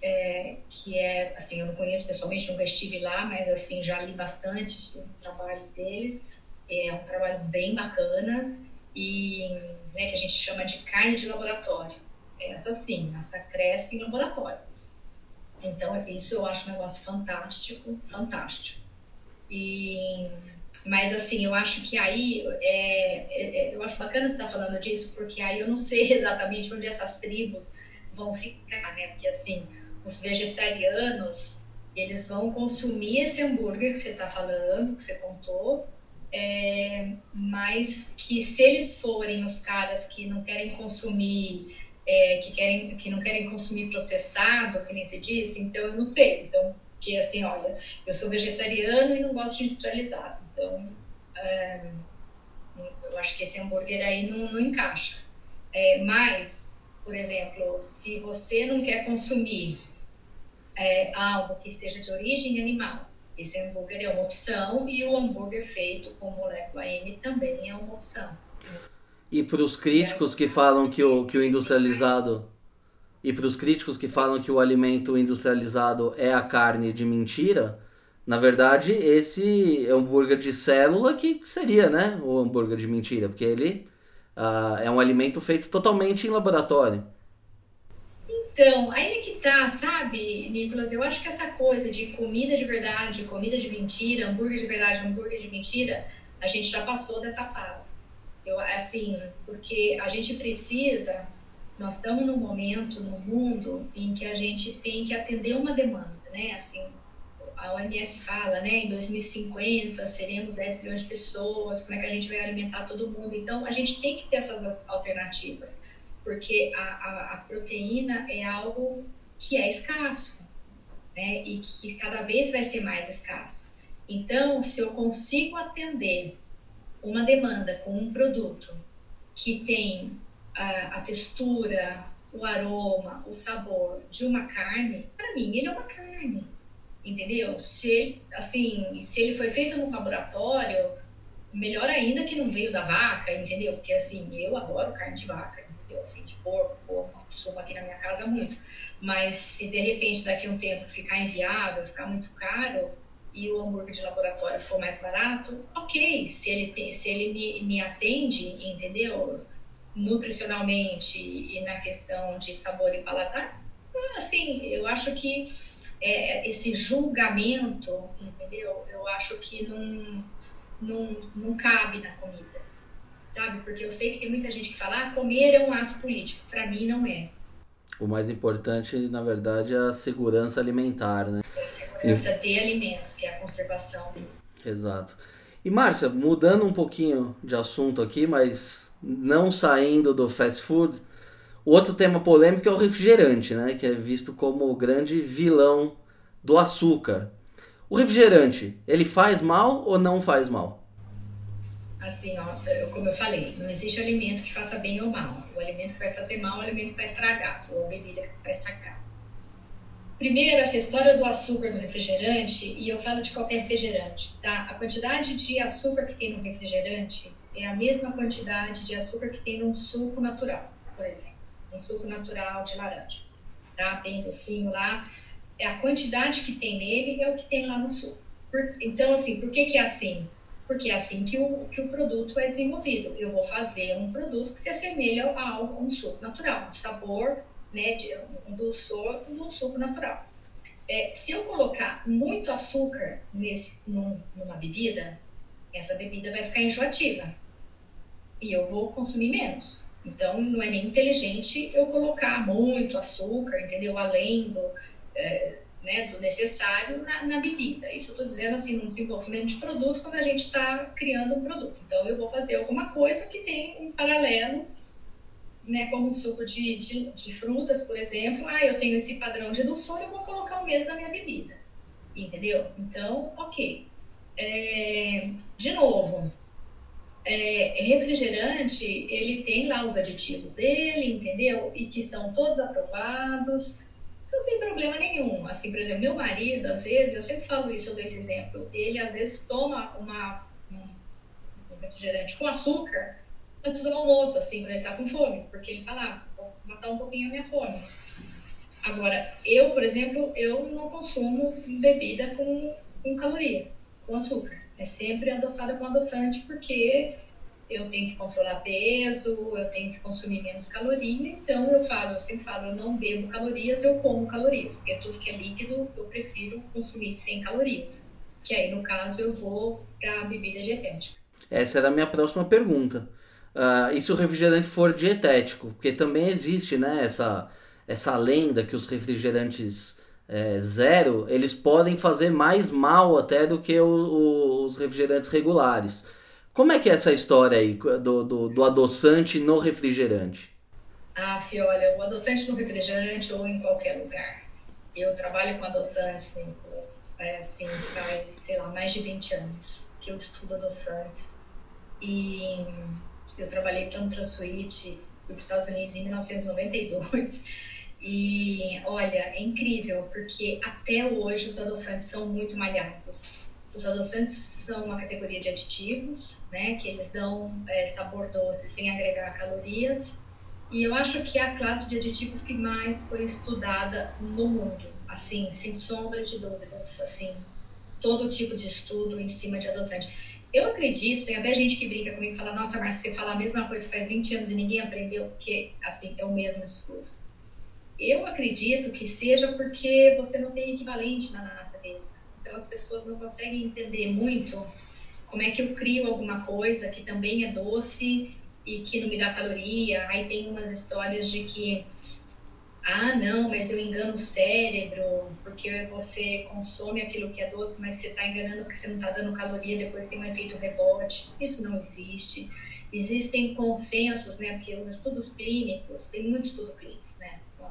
é, que é, assim, eu não conheço pessoalmente, nunca estive lá, mas, assim, já li bastante sobre o trabalho deles. É um trabalho bem bacana e, né, que a gente chama de carne de laboratório. Essa sim, essa cresce em laboratório. Então, isso eu acho um negócio fantástico, fantástico. E, mas, assim, eu acho que aí, é, é, é eu acho bacana você estar tá falando disso, porque aí eu não sei exatamente onde essas tribos vão ficar, né? Porque, assim, os vegetarianos, eles vão consumir esse hambúrguer que você está falando, que você contou, é, mas que se eles forem os caras que não querem consumir é, que, querem, que não querem consumir processado, que nem se disse, então eu não sei. Então, que assim, olha, eu sou vegetariano e não gosto de industrializado. Então, é, eu acho que esse hambúrguer aí não, não encaixa. É, mas, por exemplo, se você não quer consumir é, algo que seja de origem animal, esse hambúrguer é uma opção e o hambúrguer feito com molécula M também é uma opção. E para os críticos que falam que o, que o industrializado e para os críticos que falam que o alimento industrializado é a carne de mentira, na verdade, esse hambúrguer de célula que seria, né, o hambúrguer de mentira, porque ele uh, é um alimento feito totalmente em laboratório. Então, aí é que tá, sabe, Nicolas? Eu acho que essa coisa de comida de verdade, comida de mentira, hambúrguer de verdade, hambúrguer de mentira, a gente já passou dessa fase. Eu, assim, porque a gente precisa nós estamos num momento no mundo em que a gente tem que atender uma demanda, né? Assim, a OMS fala, né, em 2050 seremos 10 bilhões de pessoas, como é que a gente vai alimentar todo mundo? Então, a gente tem que ter essas alternativas, porque a, a, a proteína é algo que é escasso, né, e que cada vez vai ser mais escasso. Então, se eu consigo atender uma demanda com um produto que tem a, a textura, o aroma, o sabor de uma carne, para mim ele é uma carne, entendeu? Se assim, se ele foi feito no laboratório, melhor ainda que não veio da vaca, entendeu? Porque assim, eu adoro carne de vaca, Assim, de porco, porco, consumo aqui na minha casa muito. Mas se de repente daqui a um tempo ficar inviável, ficar muito caro e o hambúrguer de laboratório for mais barato, ok. Se ele, se ele me, me atende, entendeu? nutricionalmente e na questão de sabor e paladar, assim, eu acho que é, esse julgamento, entendeu? Eu acho que não, não, não cabe na comida, sabe? Porque eu sei que tem muita gente que fala, ah, comer é um ato político. Para mim, não é. O mais importante, na verdade, é a segurança alimentar, né? É a segurança e... de alimentos, que é a conservação dele. Exato. E Márcia, mudando um pouquinho de assunto aqui, mas não saindo do fast food, o outro tema polêmico é o refrigerante, né? Que é visto como o grande vilão do açúcar. O refrigerante, ele faz mal ou não faz mal? Assim, ó, como eu falei, não existe alimento que faça bem ou mal. O alimento que vai fazer mal é o alimento que vai estragar, ou a bebida que vai estragar. Primeiro, essa história do açúcar do refrigerante, e eu falo de qualquer refrigerante, tá? A quantidade de açúcar que tem no refrigerante é a mesma quantidade de açúcar que tem num suco natural, por exemplo, um suco natural de laranja. Tá? Tem docinho lá, é a quantidade que tem nele é o que tem lá no suco. Por, então, assim, por que, que é assim? Porque é assim que o, que o produto é desenvolvido. Eu vou fazer um produto que se assemelha a um suco natural, um sabor, né, de, um dulçor um suco natural. É, se eu colocar muito açúcar nesse, num, numa bebida, essa bebida vai ficar enjoativa e eu vou consumir menos. Então, não é nem inteligente eu colocar muito açúcar, entendeu? Além do, é, né, do necessário na, na, bebida. Isso eu estou dizendo assim, no desenvolvimento de produto, quando a gente está criando um produto. Então, eu vou fazer alguma coisa que tem um paralelo, né, como um suco de, de, de frutas, por exemplo. Ah, eu tenho esse padrão de dulçor, eu vou colocar o mesmo na minha bebida. Entendeu? Então, ok. É, de novo, é, refrigerante, ele tem lá os aditivos dele, entendeu? E que são todos aprovados, não tem problema nenhum. Assim, por exemplo, meu marido, às vezes, eu sempre falo isso, eu dou esse exemplo, ele às vezes toma uma, um refrigerante com açúcar antes do almoço, assim, quando ele tá com fome, porque ele fala, ah, vou matar um pouquinho a minha fome. Agora, eu, por exemplo, eu não consumo bebida com, com caloria, com açúcar. É sempre adoçada com adoçante, porque eu tenho que controlar peso, eu tenho que consumir menos caloria, então eu falo, eu sempre falo, eu não bebo calorias, eu como calorias, porque tudo que é líquido eu prefiro consumir sem calorias, que aí no caso eu vou para a bebida dietética. Essa era a minha próxima pergunta. Uh, e se o refrigerante for dietético? Porque também existe né, essa, essa lenda que os refrigerantes é, zero, eles podem fazer mais mal até do que o, o, os refrigerantes regulares. Como é que é essa história aí do, do, do adoçante no refrigerante? Ah, Fih, olha, o adoçante no refrigerante ou em qualquer lugar. Eu trabalho com adoçantes, é, assim, faz, sei lá, mais de 20 anos que eu estudo adoçantes. e eu trabalhei para um Transuite, fui para os Estados Unidos em 1992. E olha, é incrível, porque até hoje os adoçantes são muito malhados. Os adoçantes são uma categoria de aditivos, né, que eles dão é, sabor doce sem agregar calorias. E eu acho que é a classe de aditivos que mais foi estudada no mundo, assim, sem sombra de dúvidas, assim, todo tipo de estudo em cima de adoçante. Eu acredito, tem até gente que brinca comigo e fala, nossa, mas você fala a mesma coisa faz 20 anos e ninguém aprendeu, porque, assim, é o mesmo discurso. Eu acredito que seja porque você não tem equivalente na natureza. As pessoas não conseguem entender muito como é que eu crio alguma coisa que também é doce e que não me dá caloria. Aí tem umas histórias de que ah, não, mas eu engano o cérebro, porque você consome aquilo que é doce, mas você está enganando porque você não está dando caloria, depois tem um efeito rebote. Isso não existe. Existem consensos, né? Porque os estudos clínicos, tem muito estudo clínico, né? Com.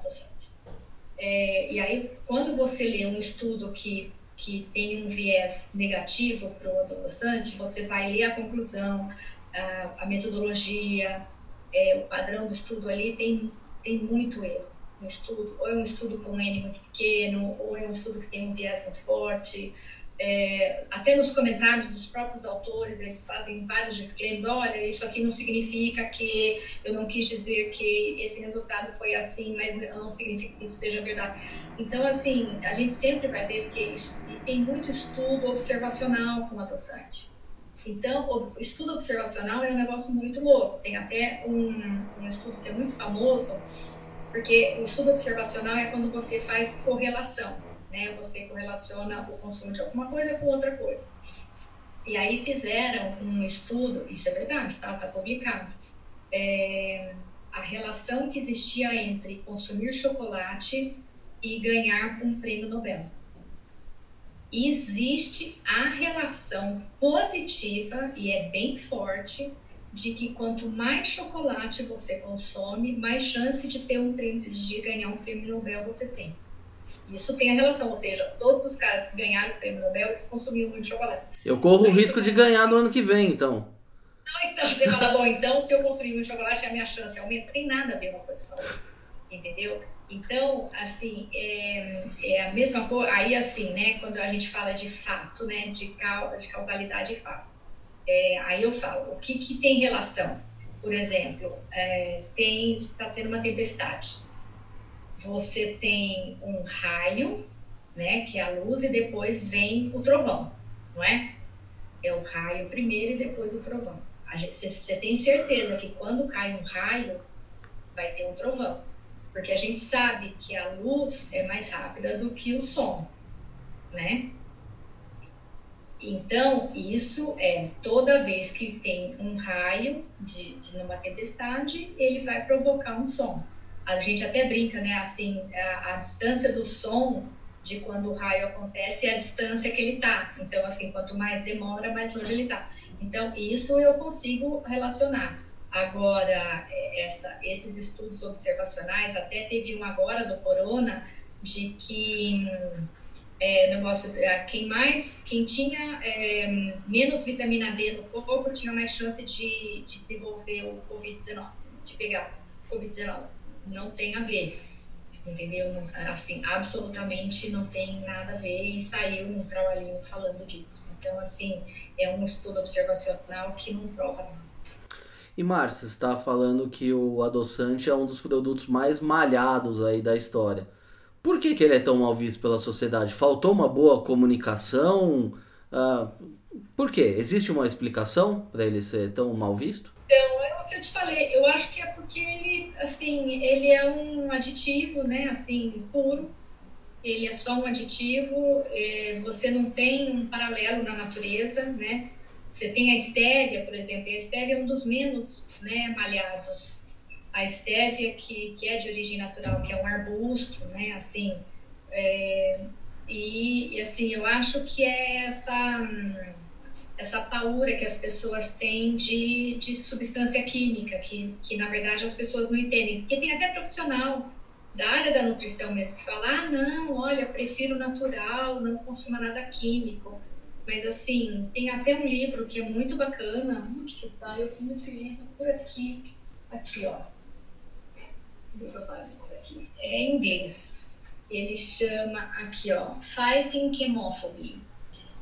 É, e aí, quando você lê um estudo que, que tem um viés negativo para o adoçante, você vai ler a conclusão, a, a metodologia, é, o padrão do estudo ali tem, tem muito erro no estudo, ou é um estudo com um N muito pequeno, ou é um estudo que tem um viés muito forte. É, até nos comentários dos próprios autores, eles fazem vários disclaimers, olha, isso aqui não significa que eu não quis dizer que esse resultado foi assim, mas não significa que isso seja verdade. Então, assim, a gente sempre vai ver que tem muito estudo observacional com adoçante. Então, o estudo observacional é um negócio muito louco. Tem até um, um estudo que é muito famoso, porque o estudo observacional é quando você faz correlação, né? Você correlaciona o consumo de alguma coisa com outra coisa. E aí fizeram um estudo, isso é verdade, está tá publicado, é, a relação que existia entre consumir chocolate e ganhar um prêmio Nobel. Existe a relação positiva, e é bem forte, de que quanto mais chocolate você consome, mais chance de ter um prêmio, de ganhar um prêmio Nobel você tem. Isso tem a relação, ou seja, todos os caras que ganharam o prêmio Nobel, eles consumiam muito chocolate. Eu corro o risco de ganhar no ano que vem, então. Não, então, você fala, bom, então se eu consumir muito chocolate, a minha chance aumenta. Tem nada a ver uma coisa com a outra, entendeu? Então, assim, é, é, a mesma coisa, aí assim, né, quando a gente fala de fato, né, de, de causalidade e fato, é, aí eu falo, o que, que tem relação? Por exemplo, é, tem está tendo uma tempestade. Você tem um raio, né, que é a luz, e depois vem o trovão, não é? É o raio primeiro e depois o trovão. Você tem certeza que quando cai um raio, vai ter um trovão. Porque a gente sabe que a luz é mais rápida do que o som, né? Então, isso é toda vez que tem um raio de, de numa tempestade, ele vai provocar um som. A gente até brinca, né? Assim, a, a distância do som de quando o raio acontece é a distância que ele está. Então, assim, quanto mais demora, mais longe ele está. Então, isso eu consigo relacionar. Agora, é, essa, esses estudos observacionais, até teve um agora do corona, de que é, negócio, é, quem mais, quem tinha é, menos vitamina D no corpo tinha mais chance de, de desenvolver o Covid-19, de pegar o Covid-19. Não tem a ver, entendeu? Assim, absolutamente não tem nada a ver e saiu um trabalhinho falando disso. Então, assim, é um estudo observacional que não prova nada. E Márcia, está falando que o adoçante é um dos produtos mais malhados aí da história. Por que, que ele é tão mal visto pela sociedade? Faltou uma boa comunicação? Uh, por quê? Existe uma explicação para ele ser tão mal visto? Então, é o que eu te falei. Eu acho que é porque assim, ele é um aditivo, né? Assim, puro. Ele é só um aditivo. É, você não tem um paralelo na natureza, né? Você tem a estévia, por exemplo. E a estévia é um dos menos né, malhados a estévia, que, que é de origem natural, que é um arbusto, né, assim, é, e, e, assim, eu acho que é essa, essa paura que as pessoas têm de, de substância química, que, que na verdade as pessoas não entendem, porque tem até profissional da área da nutrição mesmo que fala, ah, não, olha, prefiro natural, não consuma nada químico, Mas assim, tem até um livro que é muito bacana. Onde que tá? Eu tenho esse livro por aqui. Aqui, ó. É em inglês. Ele chama aqui, ó, Fighting Chemophobia.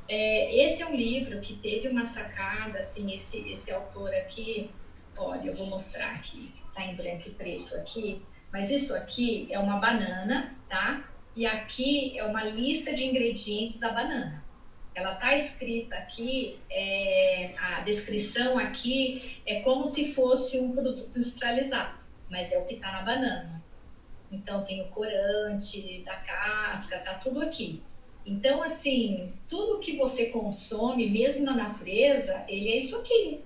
É, esse é um livro que teve uma sacada, assim, esse, esse autor aqui, olha, eu vou mostrar aqui, tá em branco e preto aqui, mas isso aqui é uma banana, tá? E aqui é uma lista de ingredientes da banana. Ela tá escrita aqui, é, a descrição aqui é como se fosse um produto industrializado, mas é o que tá na banana. Então tem o corante da casca, tá tudo aqui. Então, assim, tudo que você consome, mesmo na natureza, ele é isso aqui.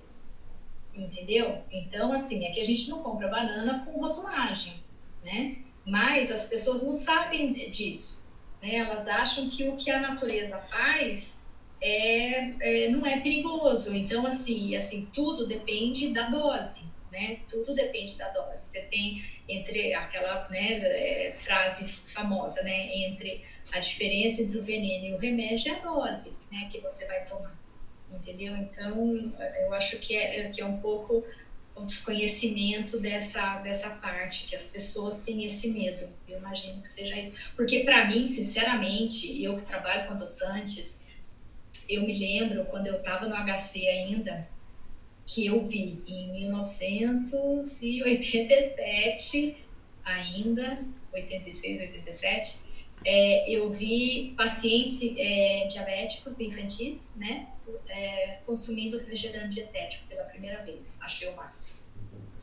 Entendeu? Então, assim, é que a gente não compra banana com rotulagem, né? Mas as pessoas não sabem disso. Né? Elas acham que o que a natureza faz é, é, não é perigoso. Então, assim, assim, tudo depende da dose, né? Tudo depende da dose. Você tem entre aquela né, é, frase famosa, né? Entre a diferença entre o veneno e o remédio é a dose né, que você vai tomar, entendeu? Então, eu acho que é, que é um pouco o desconhecimento dessa, dessa parte, que as pessoas têm esse medo. Eu imagino que seja isso. Porque, para mim, sinceramente, eu que trabalho com adoçantes, eu me lembro quando eu estava no HC ainda, que eu vi em 1987, ainda, 86, 87, é, eu vi pacientes é, diabéticos infantis, né, é, consumindo refrigerante dietético pela primeira vez. Achei o máximo.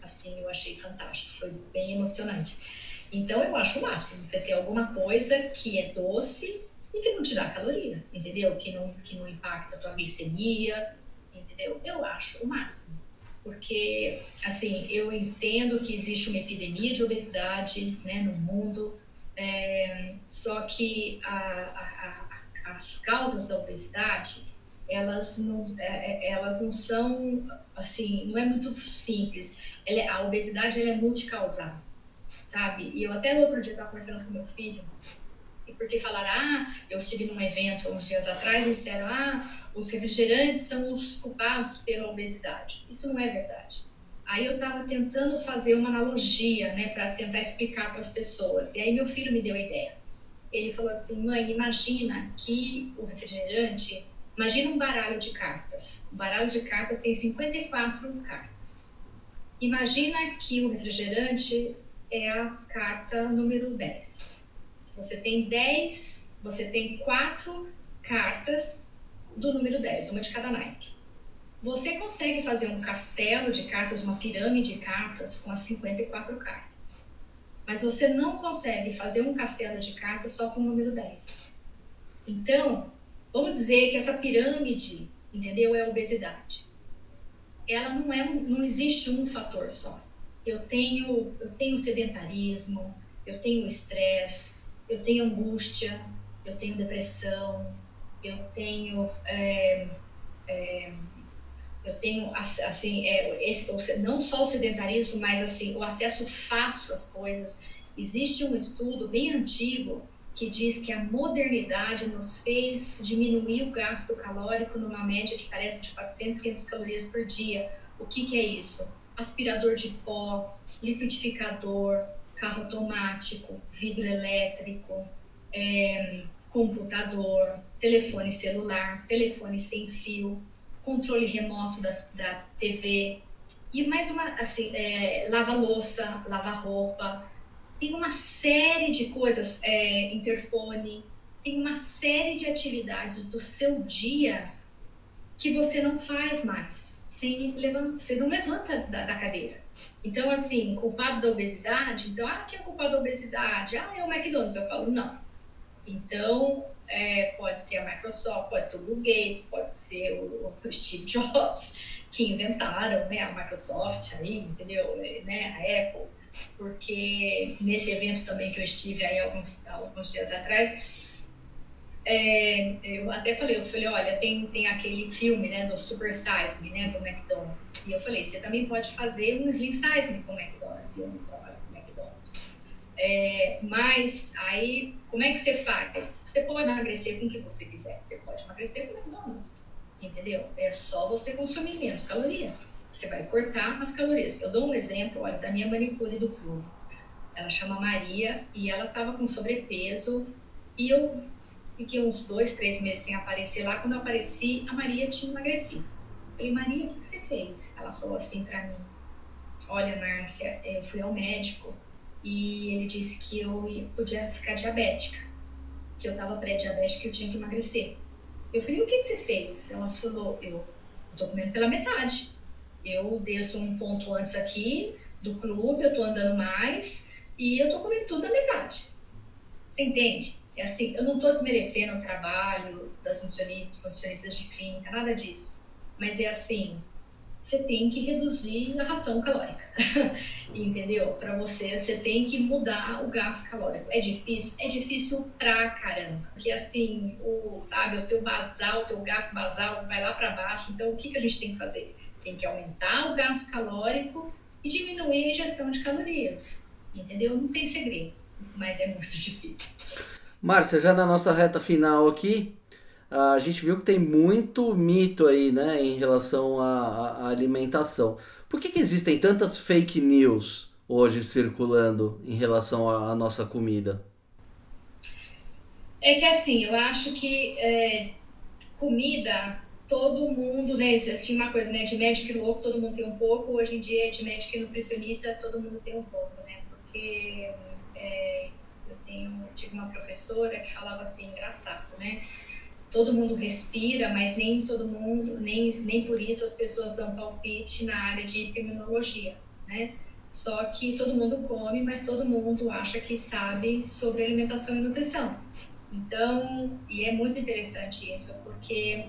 Assim, eu achei fantástico, foi bem emocionante. Então, eu acho o máximo você ter alguma coisa que é doce e que não te dá caloria, entendeu? Que não, que não impacta a tua glicemia, entendeu? Eu acho o máximo. Porque, assim, eu entendo que existe uma epidemia de obesidade né, no mundo, é, só que a, a, a, as causas da obesidade, elas não, é, é, elas não são, assim, não é muito simples. Ela, é, a obesidade ela é multicausal, sabe? E eu até outro dia estava conversando com meu filho, porque falaram, ah, eu estive num evento uns dias atrás e disseram, ah, os refrigerantes são os culpados pela obesidade. Isso não é verdade. Aí eu estava tentando fazer uma analogia, né, para tentar explicar para as pessoas. E aí meu filho me deu a ideia. Ele falou assim: mãe, imagina que o refrigerante. Imagina um baralho de cartas. O baralho de cartas tem 54 cartas. Imagina que o refrigerante é a carta número 10. Você tem 10, você tem quatro cartas do número 10, uma de cada naipe. Você consegue fazer um castelo de cartas, uma pirâmide de cartas com as 54 cartas. Mas você não consegue fazer um castelo de cartas só com o número 10. Então, vamos dizer que essa pirâmide, entendeu, é obesidade. Ela não é, não existe um fator só. Eu tenho, eu tenho sedentarismo, eu tenho estresse, eu tenho angústia, eu tenho depressão, eu tenho é, é, eu tenho assim é, esse, não só o sedentarismo mas assim o acesso fácil às coisas. Existe um estudo bem antigo que diz que a modernidade nos fez diminuir o gasto calórico numa média que parece de 400 500 calorias por dia. O que, que é isso? Aspirador de pó liquidificador carro automático vidro elétrico é, computador telefone celular telefone sem fio controle remoto da, da TV e mais uma, assim, é, lava louça, lava roupa, tem uma série de coisas, é, interfone, tem uma série de atividades do seu dia que você não faz mais, sem levanta, você não levanta da, da cadeira. Então, assim, culpado da obesidade, então, ah, quem é culpado da obesidade? Ah, é o McDonald's. Eu falo, não. Então, é, pode ser a Microsoft, pode ser o Bill Gates, pode ser o, o Steve Jobs, que inventaram né, a Microsoft aí, entendeu? Né, a Apple, porque nesse evento também que eu estive aí alguns, alguns dias atrás, é, eu até falei, eu falei, olha, tem, tem aquele filme, né, do Super Size Me, né, do McDonald's, e eu falei, você também pode fazer um Slim Size Me com o McDonald's, e eu não trabalho com o McDonald's. É, mas aí, como é que você faz? Você pode emagrecer com o que você quiser. Você pode emagrecer com McDonald's, entendeu? É só você consumir menos caloria. Você vai cortar as calorias. Eu dou um exemplo, olha, da minha manicure do clube. Ela chama Maria e ela estava com sobrepeso e eu fiquei uns dois, três meses sem aparecer lá. Quando eu apareci, a Maria tinha emagrecido. Eu falei, Maria, o que, que você fez? Ela falou assim para mim: Olha, Márcia, eu fui ao médico e ele disse que eu podia ficar diabética, que eu estava pré-diabética e eu tinha que emagrecer. Eu falei, o que, que você fez? Ela falou, eu estou comendo pela metade. Eu desço um ponto antes aqui do clube, eu estou andando mais e eu estou comendo tudo na metade. Você entende? É assim, eu não estou desmerecendo o trabalho das nutricionistas, nutricionistas de clínica, nada disso. Mas é assim, você tem que reduzir a ração calórica, entendeu? Para você, você tem que mudar o gasto calórico. É difícil? É difícil pra caramba, porque assim, o, sabe, o teu basal, o teu gasto basal vai lá para baixo. Então, o que, que a gente tem que fazer? Tem que aumentar o gasto calórico e diminuir a ingestão de calorias, entendeu? Não tem segredo, mas é muito difícil. Márcia, já na nossa reta final aqui, a gente viu que tem muito mito aí, né, em relação à, à alimentação. Por que, que existem tantas fake news hoje circulando em relação à, à nossa comida? É que assim, eu acho que é, comida, todo mundo, né? Existia uma coisa, né? De médico louco, todo mundo tem um pouco. Hoje em dia, de médico e nutricionista, todo mundo tem um pouco, né? Porque é, eu tenho, tive uma professora que falava assim, engraçado, né? Todo mundo respira, mas nem todo mundo, nem, nem por isso as pessoas dão palpite na área de epidemiologia, né? Só que todo mundo come, mas todo mundo acha que sabe sobre alimentação e nutrição. Então, e é muito interessante isso, porque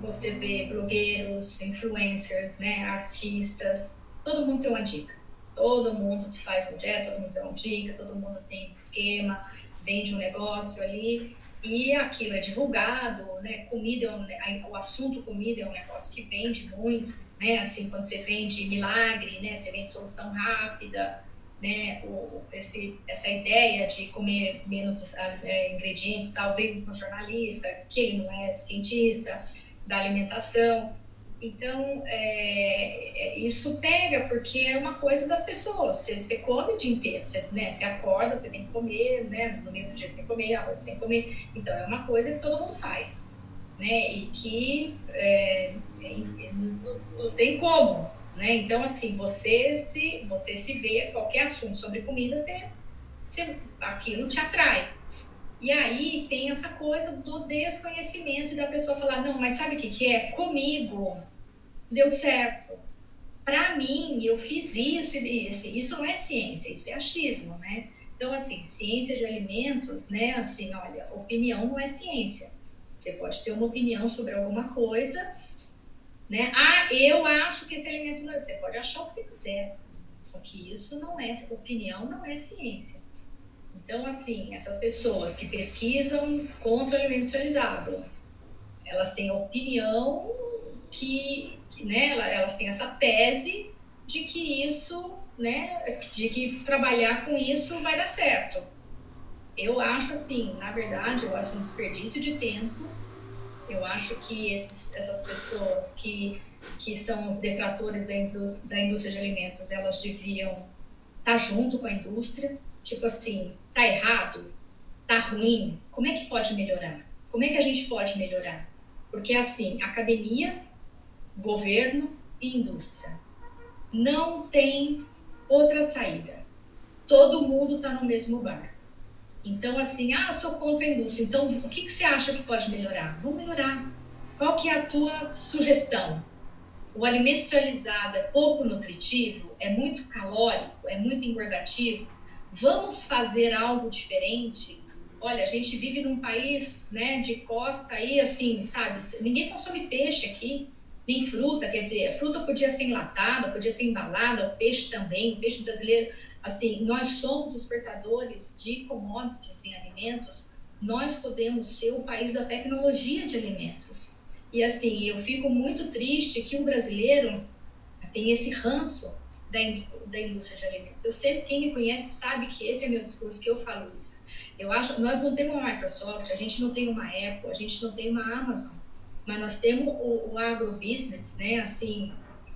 você vê blogueiros, influencers, né, artistas, todo mundo tem uma dica. Todo mundo faz um dieta, todo mundo tem uma dica, todo mundo tem esquema, vende um negócio ali e aquilo é divulgado, né? Comida, é um, o assunto comida é um negócio que vende muito, né? Assim, quando você vende milagre, né? Você vende solução rápida, né? O, esse, essa ideia de comer menos é, ingredientes, talvez um jornalista, que ele não é cientista da alimentação. Então, é, é, isso pega, porque é uma coisa das pessoas. Você, você come o dia inteiro, você, né, você acorda, você tem que comer, né, no meio do dia você tem que comer, arroz você tem que comer. Então, é uma coisa que todo mundo faz, né, e que é, não, não, tem como, né. Então, assim, você se, você se vê, qualquer assunto sobre comida, você, você, aquilo te atrai. E aí tem essa coisa do desconhecimento da pessoa falar, não, mas sabe o que, que é? Comigo deu certo. Para mim, eu fiz isso, e assim, isso não é ciência, isso é achismo, né? Então, assim, ciência de alimentos, né? Assim, olha, opinião não é ciência. Você pode ter uma opinião sobre alguma coisa, né? Ah, eu acho que esse alimento não é. Você pode achar o que você quiser. Só que isso não é, opinião não é ciência. Então, assim, essas pessoas que pesquisam contra o alimento industrializado, elas têm opinião que né, elas têm essa tese de que isso, né, de que trabalhar com isso vai dar certo. Eu acho assim, na verdade, eu acho um desperdício de tempo. Eu acho que esses, essas pessoas que, que são os detratores da, indú da indústria de alimentos, elas deviam estar tá junto com a indústria. Tipo assim, tá errado, tá ruim, como é que pode melhorar? Como é que a gente pode melhorar? Porque assim, academia governo e indústria. Não tem outra saída. Todo mundo está no mesmo bar. Então, assim, ah, sou contra a indústria. Então, o que, que você acha que pode melhorar? Vamos melhorar. Qual que é a tua sugestão? O alimento industrializado é pouco nutritivo, é muito calórico, é muito engordativo. Vamos fazer algo diferente? Olha, a gente vive num país, né, de costa aí, assim, sabe? Ninguém consome peixe aqui nem fruta, quer dizer, fruta podia ser enlatada, podia ser embalada, o peixe também, o peixe brasileiro, assim, nós somos exportadores de commodities em alimentos, nós podemos ser o país da tecnologia de alimentos. E assim, eu fico muito triste que o brasileiro tem esse ranço da, da indústria de alimentos. Eu sempre, quem me conhece sabe que esse é meu discurso, que eu falo isso. Eu acho, nós não temos uma Microsoft, a gente não tem uma Apple, a gente não tem uma Amazon, mas nós temos o, o agrobusiness, né? Assim,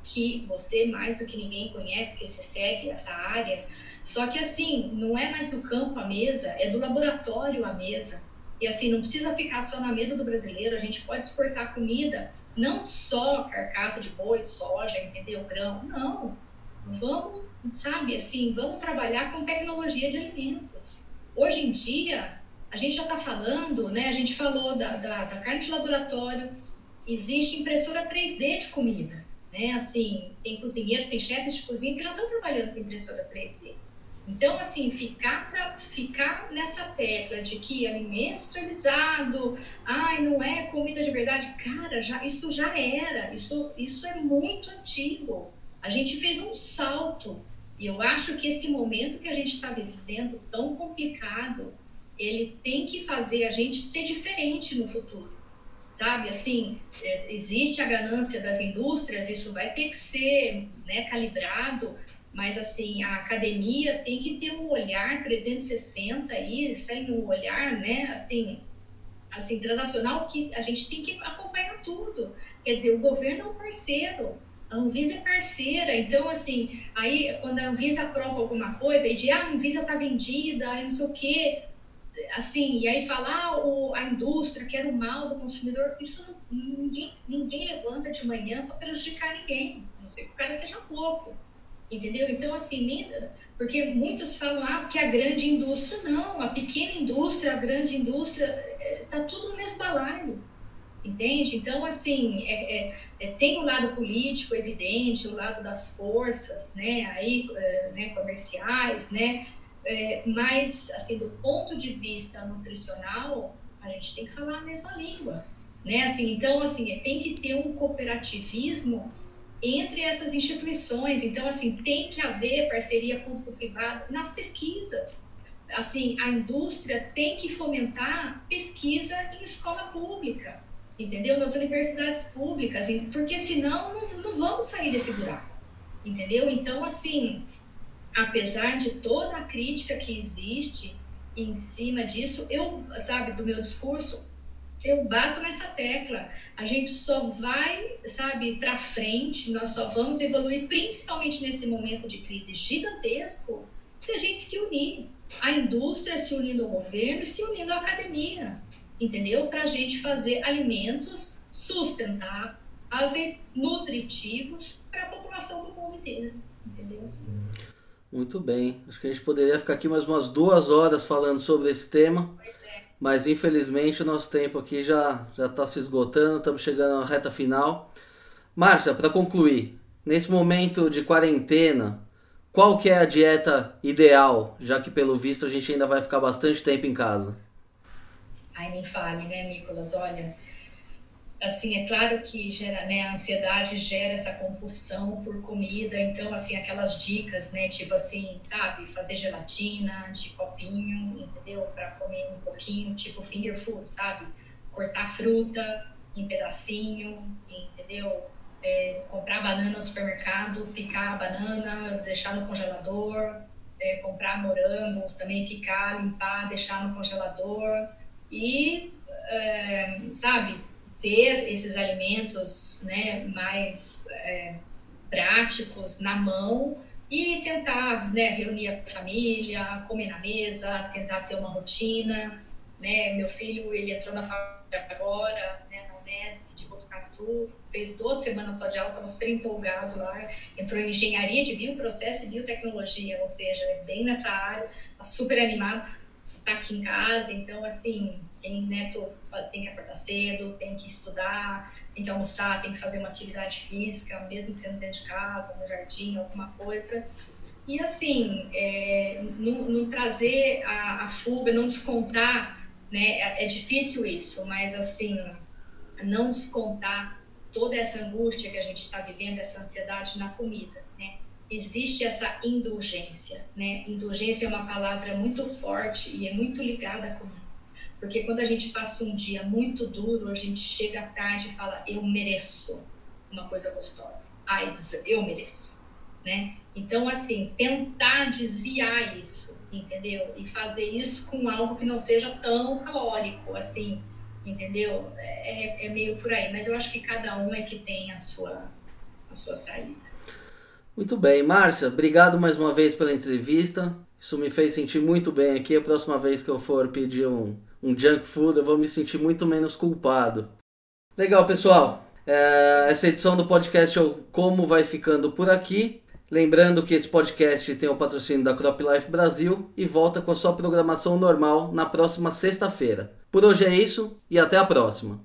que você mais do que ninguém conhece, que você segue essa área. Só que assim, não é mais do campo a mesa, é do laboratório a mesa. E assim, não precisa ficar só na mesa do brasileiro, a gente pode exportar comida, não só carcaça de boi, soja, entendeu? Grão, não. Vamos, sabe, assim, vamos trabalhar com tecnologia de alimentos. Hoje em dia, a gente já está falando, né? A gente falou da, da, da, carne de laboratório, existe impressora 3D de comida, né? Assim, tem cozinheiros, tem chefes de cozinha que já estão trabalhando com impressora 3D. Então, assim, ficar, pra, ficar nessa tecla de que alimento esterilizado, ai, não é comida de verdade, cara, já, isso já era, isso, isso é muito antigo. A gente fez um salto. E eu acho que esse momento que a gente está vivendo, tão complicado, ele tem que fazer a gente ser diferente no futuro. Sabe, assim, é, existe a ganância das indústrias, isso vai ter que ser né, calibrado, mas assim, a academia tem que ter um olhar 360 aí, sem um olhar, né, assim, assim, transacional que a gente tem que acompanhar tudo. Quer dizer, o governo é um parceiro, a Anvisa é parceira, então assim, aí quando a Anvisa aprova alguma coisa e diz, ah, a Anvisa está vendida, aí não sei o quê, assim, e aí falar ah, o, a indústria quer o mal do consumidor, isso ninguém, ninguém levanta de manhã para prejudicar ninguém, a não sei que o cara seja pouco. Entendeu? Então, assim, porque muitos falam ah, que a grande indústria, não, a pequena indústria, a grande indústria, está é, tudo no mesmo balaio. Entende? Então, assim, é, é, é, tem o lado político evidente, o lado das forças, né, aí, é, né, comerciais, né, é, mas, assim, do ponto de vista nutricional, a gente tem que falar a mesma língua, né, assim, então, assim, tem que ter um cooperativismo entre essas instituições. Então, assim, tem que haver parceria público-privada nas pesquisas. Assim, a indústria tem que fomentar pesquisa em escola pública, entendeu? Nas universidades públicas, porque senão não, não vamos sair desse buraco, entendeu? Então, assim, apesar de toda a crítica que existe em cima disso, eu, sabe, do meu discurso, eu bato nessa tecla. A gente só vai, sabe, para frente, nós só vamos evoluir, principalmente nesse momento de crise gigantesco, se a gente se unir. A indústria se unindo ao governo e se unindo à academia, entendeu? Para a gente fazer alimentos sustentáveis, nutritivos para a população do mundo inteiro, entendeu? Muito bem. Acho que a gente poderia ficar aqui mais umas duas horas falando sobre esse tema. Pois mas infelizmente o nosso tempo aqui já já está se esgotando, estamos chegando à reta final. Márcia, para concluir, nesse momento de quarentena, qual que é a dieta ideal, já que pelo visto a gente ainda vai ficar bastante tempo em casa? Ai, nem fale, né, Nicolas? Olha, assim, é claro que gera, né, a ansiedade gera essa compulsão por comida, então, assim, aquelas dicas, né, tipo assim, sabe, fazer gelatina de copinho, entendeu? Para comer um pouquinho, tipo finger food, sabe? Cortar fruta em pedacinho, entendeu? É, comprar banana no supermercado, picar a banana, deixar no congelador, é, comprar morango, também picar, limpar, deixar no congelador e, é, sabe, ter esses alimentos né, mais é, práticos na mão e tentar né, reunir a família, comer na mesa, tentar ter uma rotina. Né? Meu filho ele entrou na faculdade agora, né, na Unesp de Botucatu, fez duas semanas só de aula, estava super empolgado lá, entrou em engenharia de bioprocesso e biotecnologia, ou seja, é bem nessa área, está super animado, está aqui em casa, então assim, tem neto, tem que acordar cedo, tem que estudar, tem que almoçar, tem que fazer uma atividade física, mesmo sendo dentro de casa, no jardim, alguma coisa. E assim, é, não, não, trazer a, a, fuga, não descontar, né? É, é difícil isso, mas assim, não descontar toda essa angústia que a gente está vivendo, essa ansiedade na comida, né? Existe essa indulgência, né? Indulgência é uma palavra muito forte e é muito ligada à. Porque quando a gente passa um dia muito duro, a gente chega à tarde e fala, eu mereço uma coisa gostosa. Ai, eu mereço. né? Então, assim, tentar desviar isso, entendeu? E fazer isso com algo que não seja tão calórico, assim, entendeu? É, é meio por aí, mas eu acho que cada um é que tem a sua, a sua saída. Muito bem, Márcia, obrigado mais uma vez pela entrevista. Isso me fez sentir muito bem aqui. A próxima vez que eu for pedir um, um junk food, eu vou me sentir muito menos culpado. Legal, pessoal. É, essa edição do podcast Como vai ficando por aqui. Lembrando que esse podcast tem o patrocínio da Crop Life Brasil e volta com a sua programação normal na próxima sexta-feira. Por hoje é isso e até a próxima.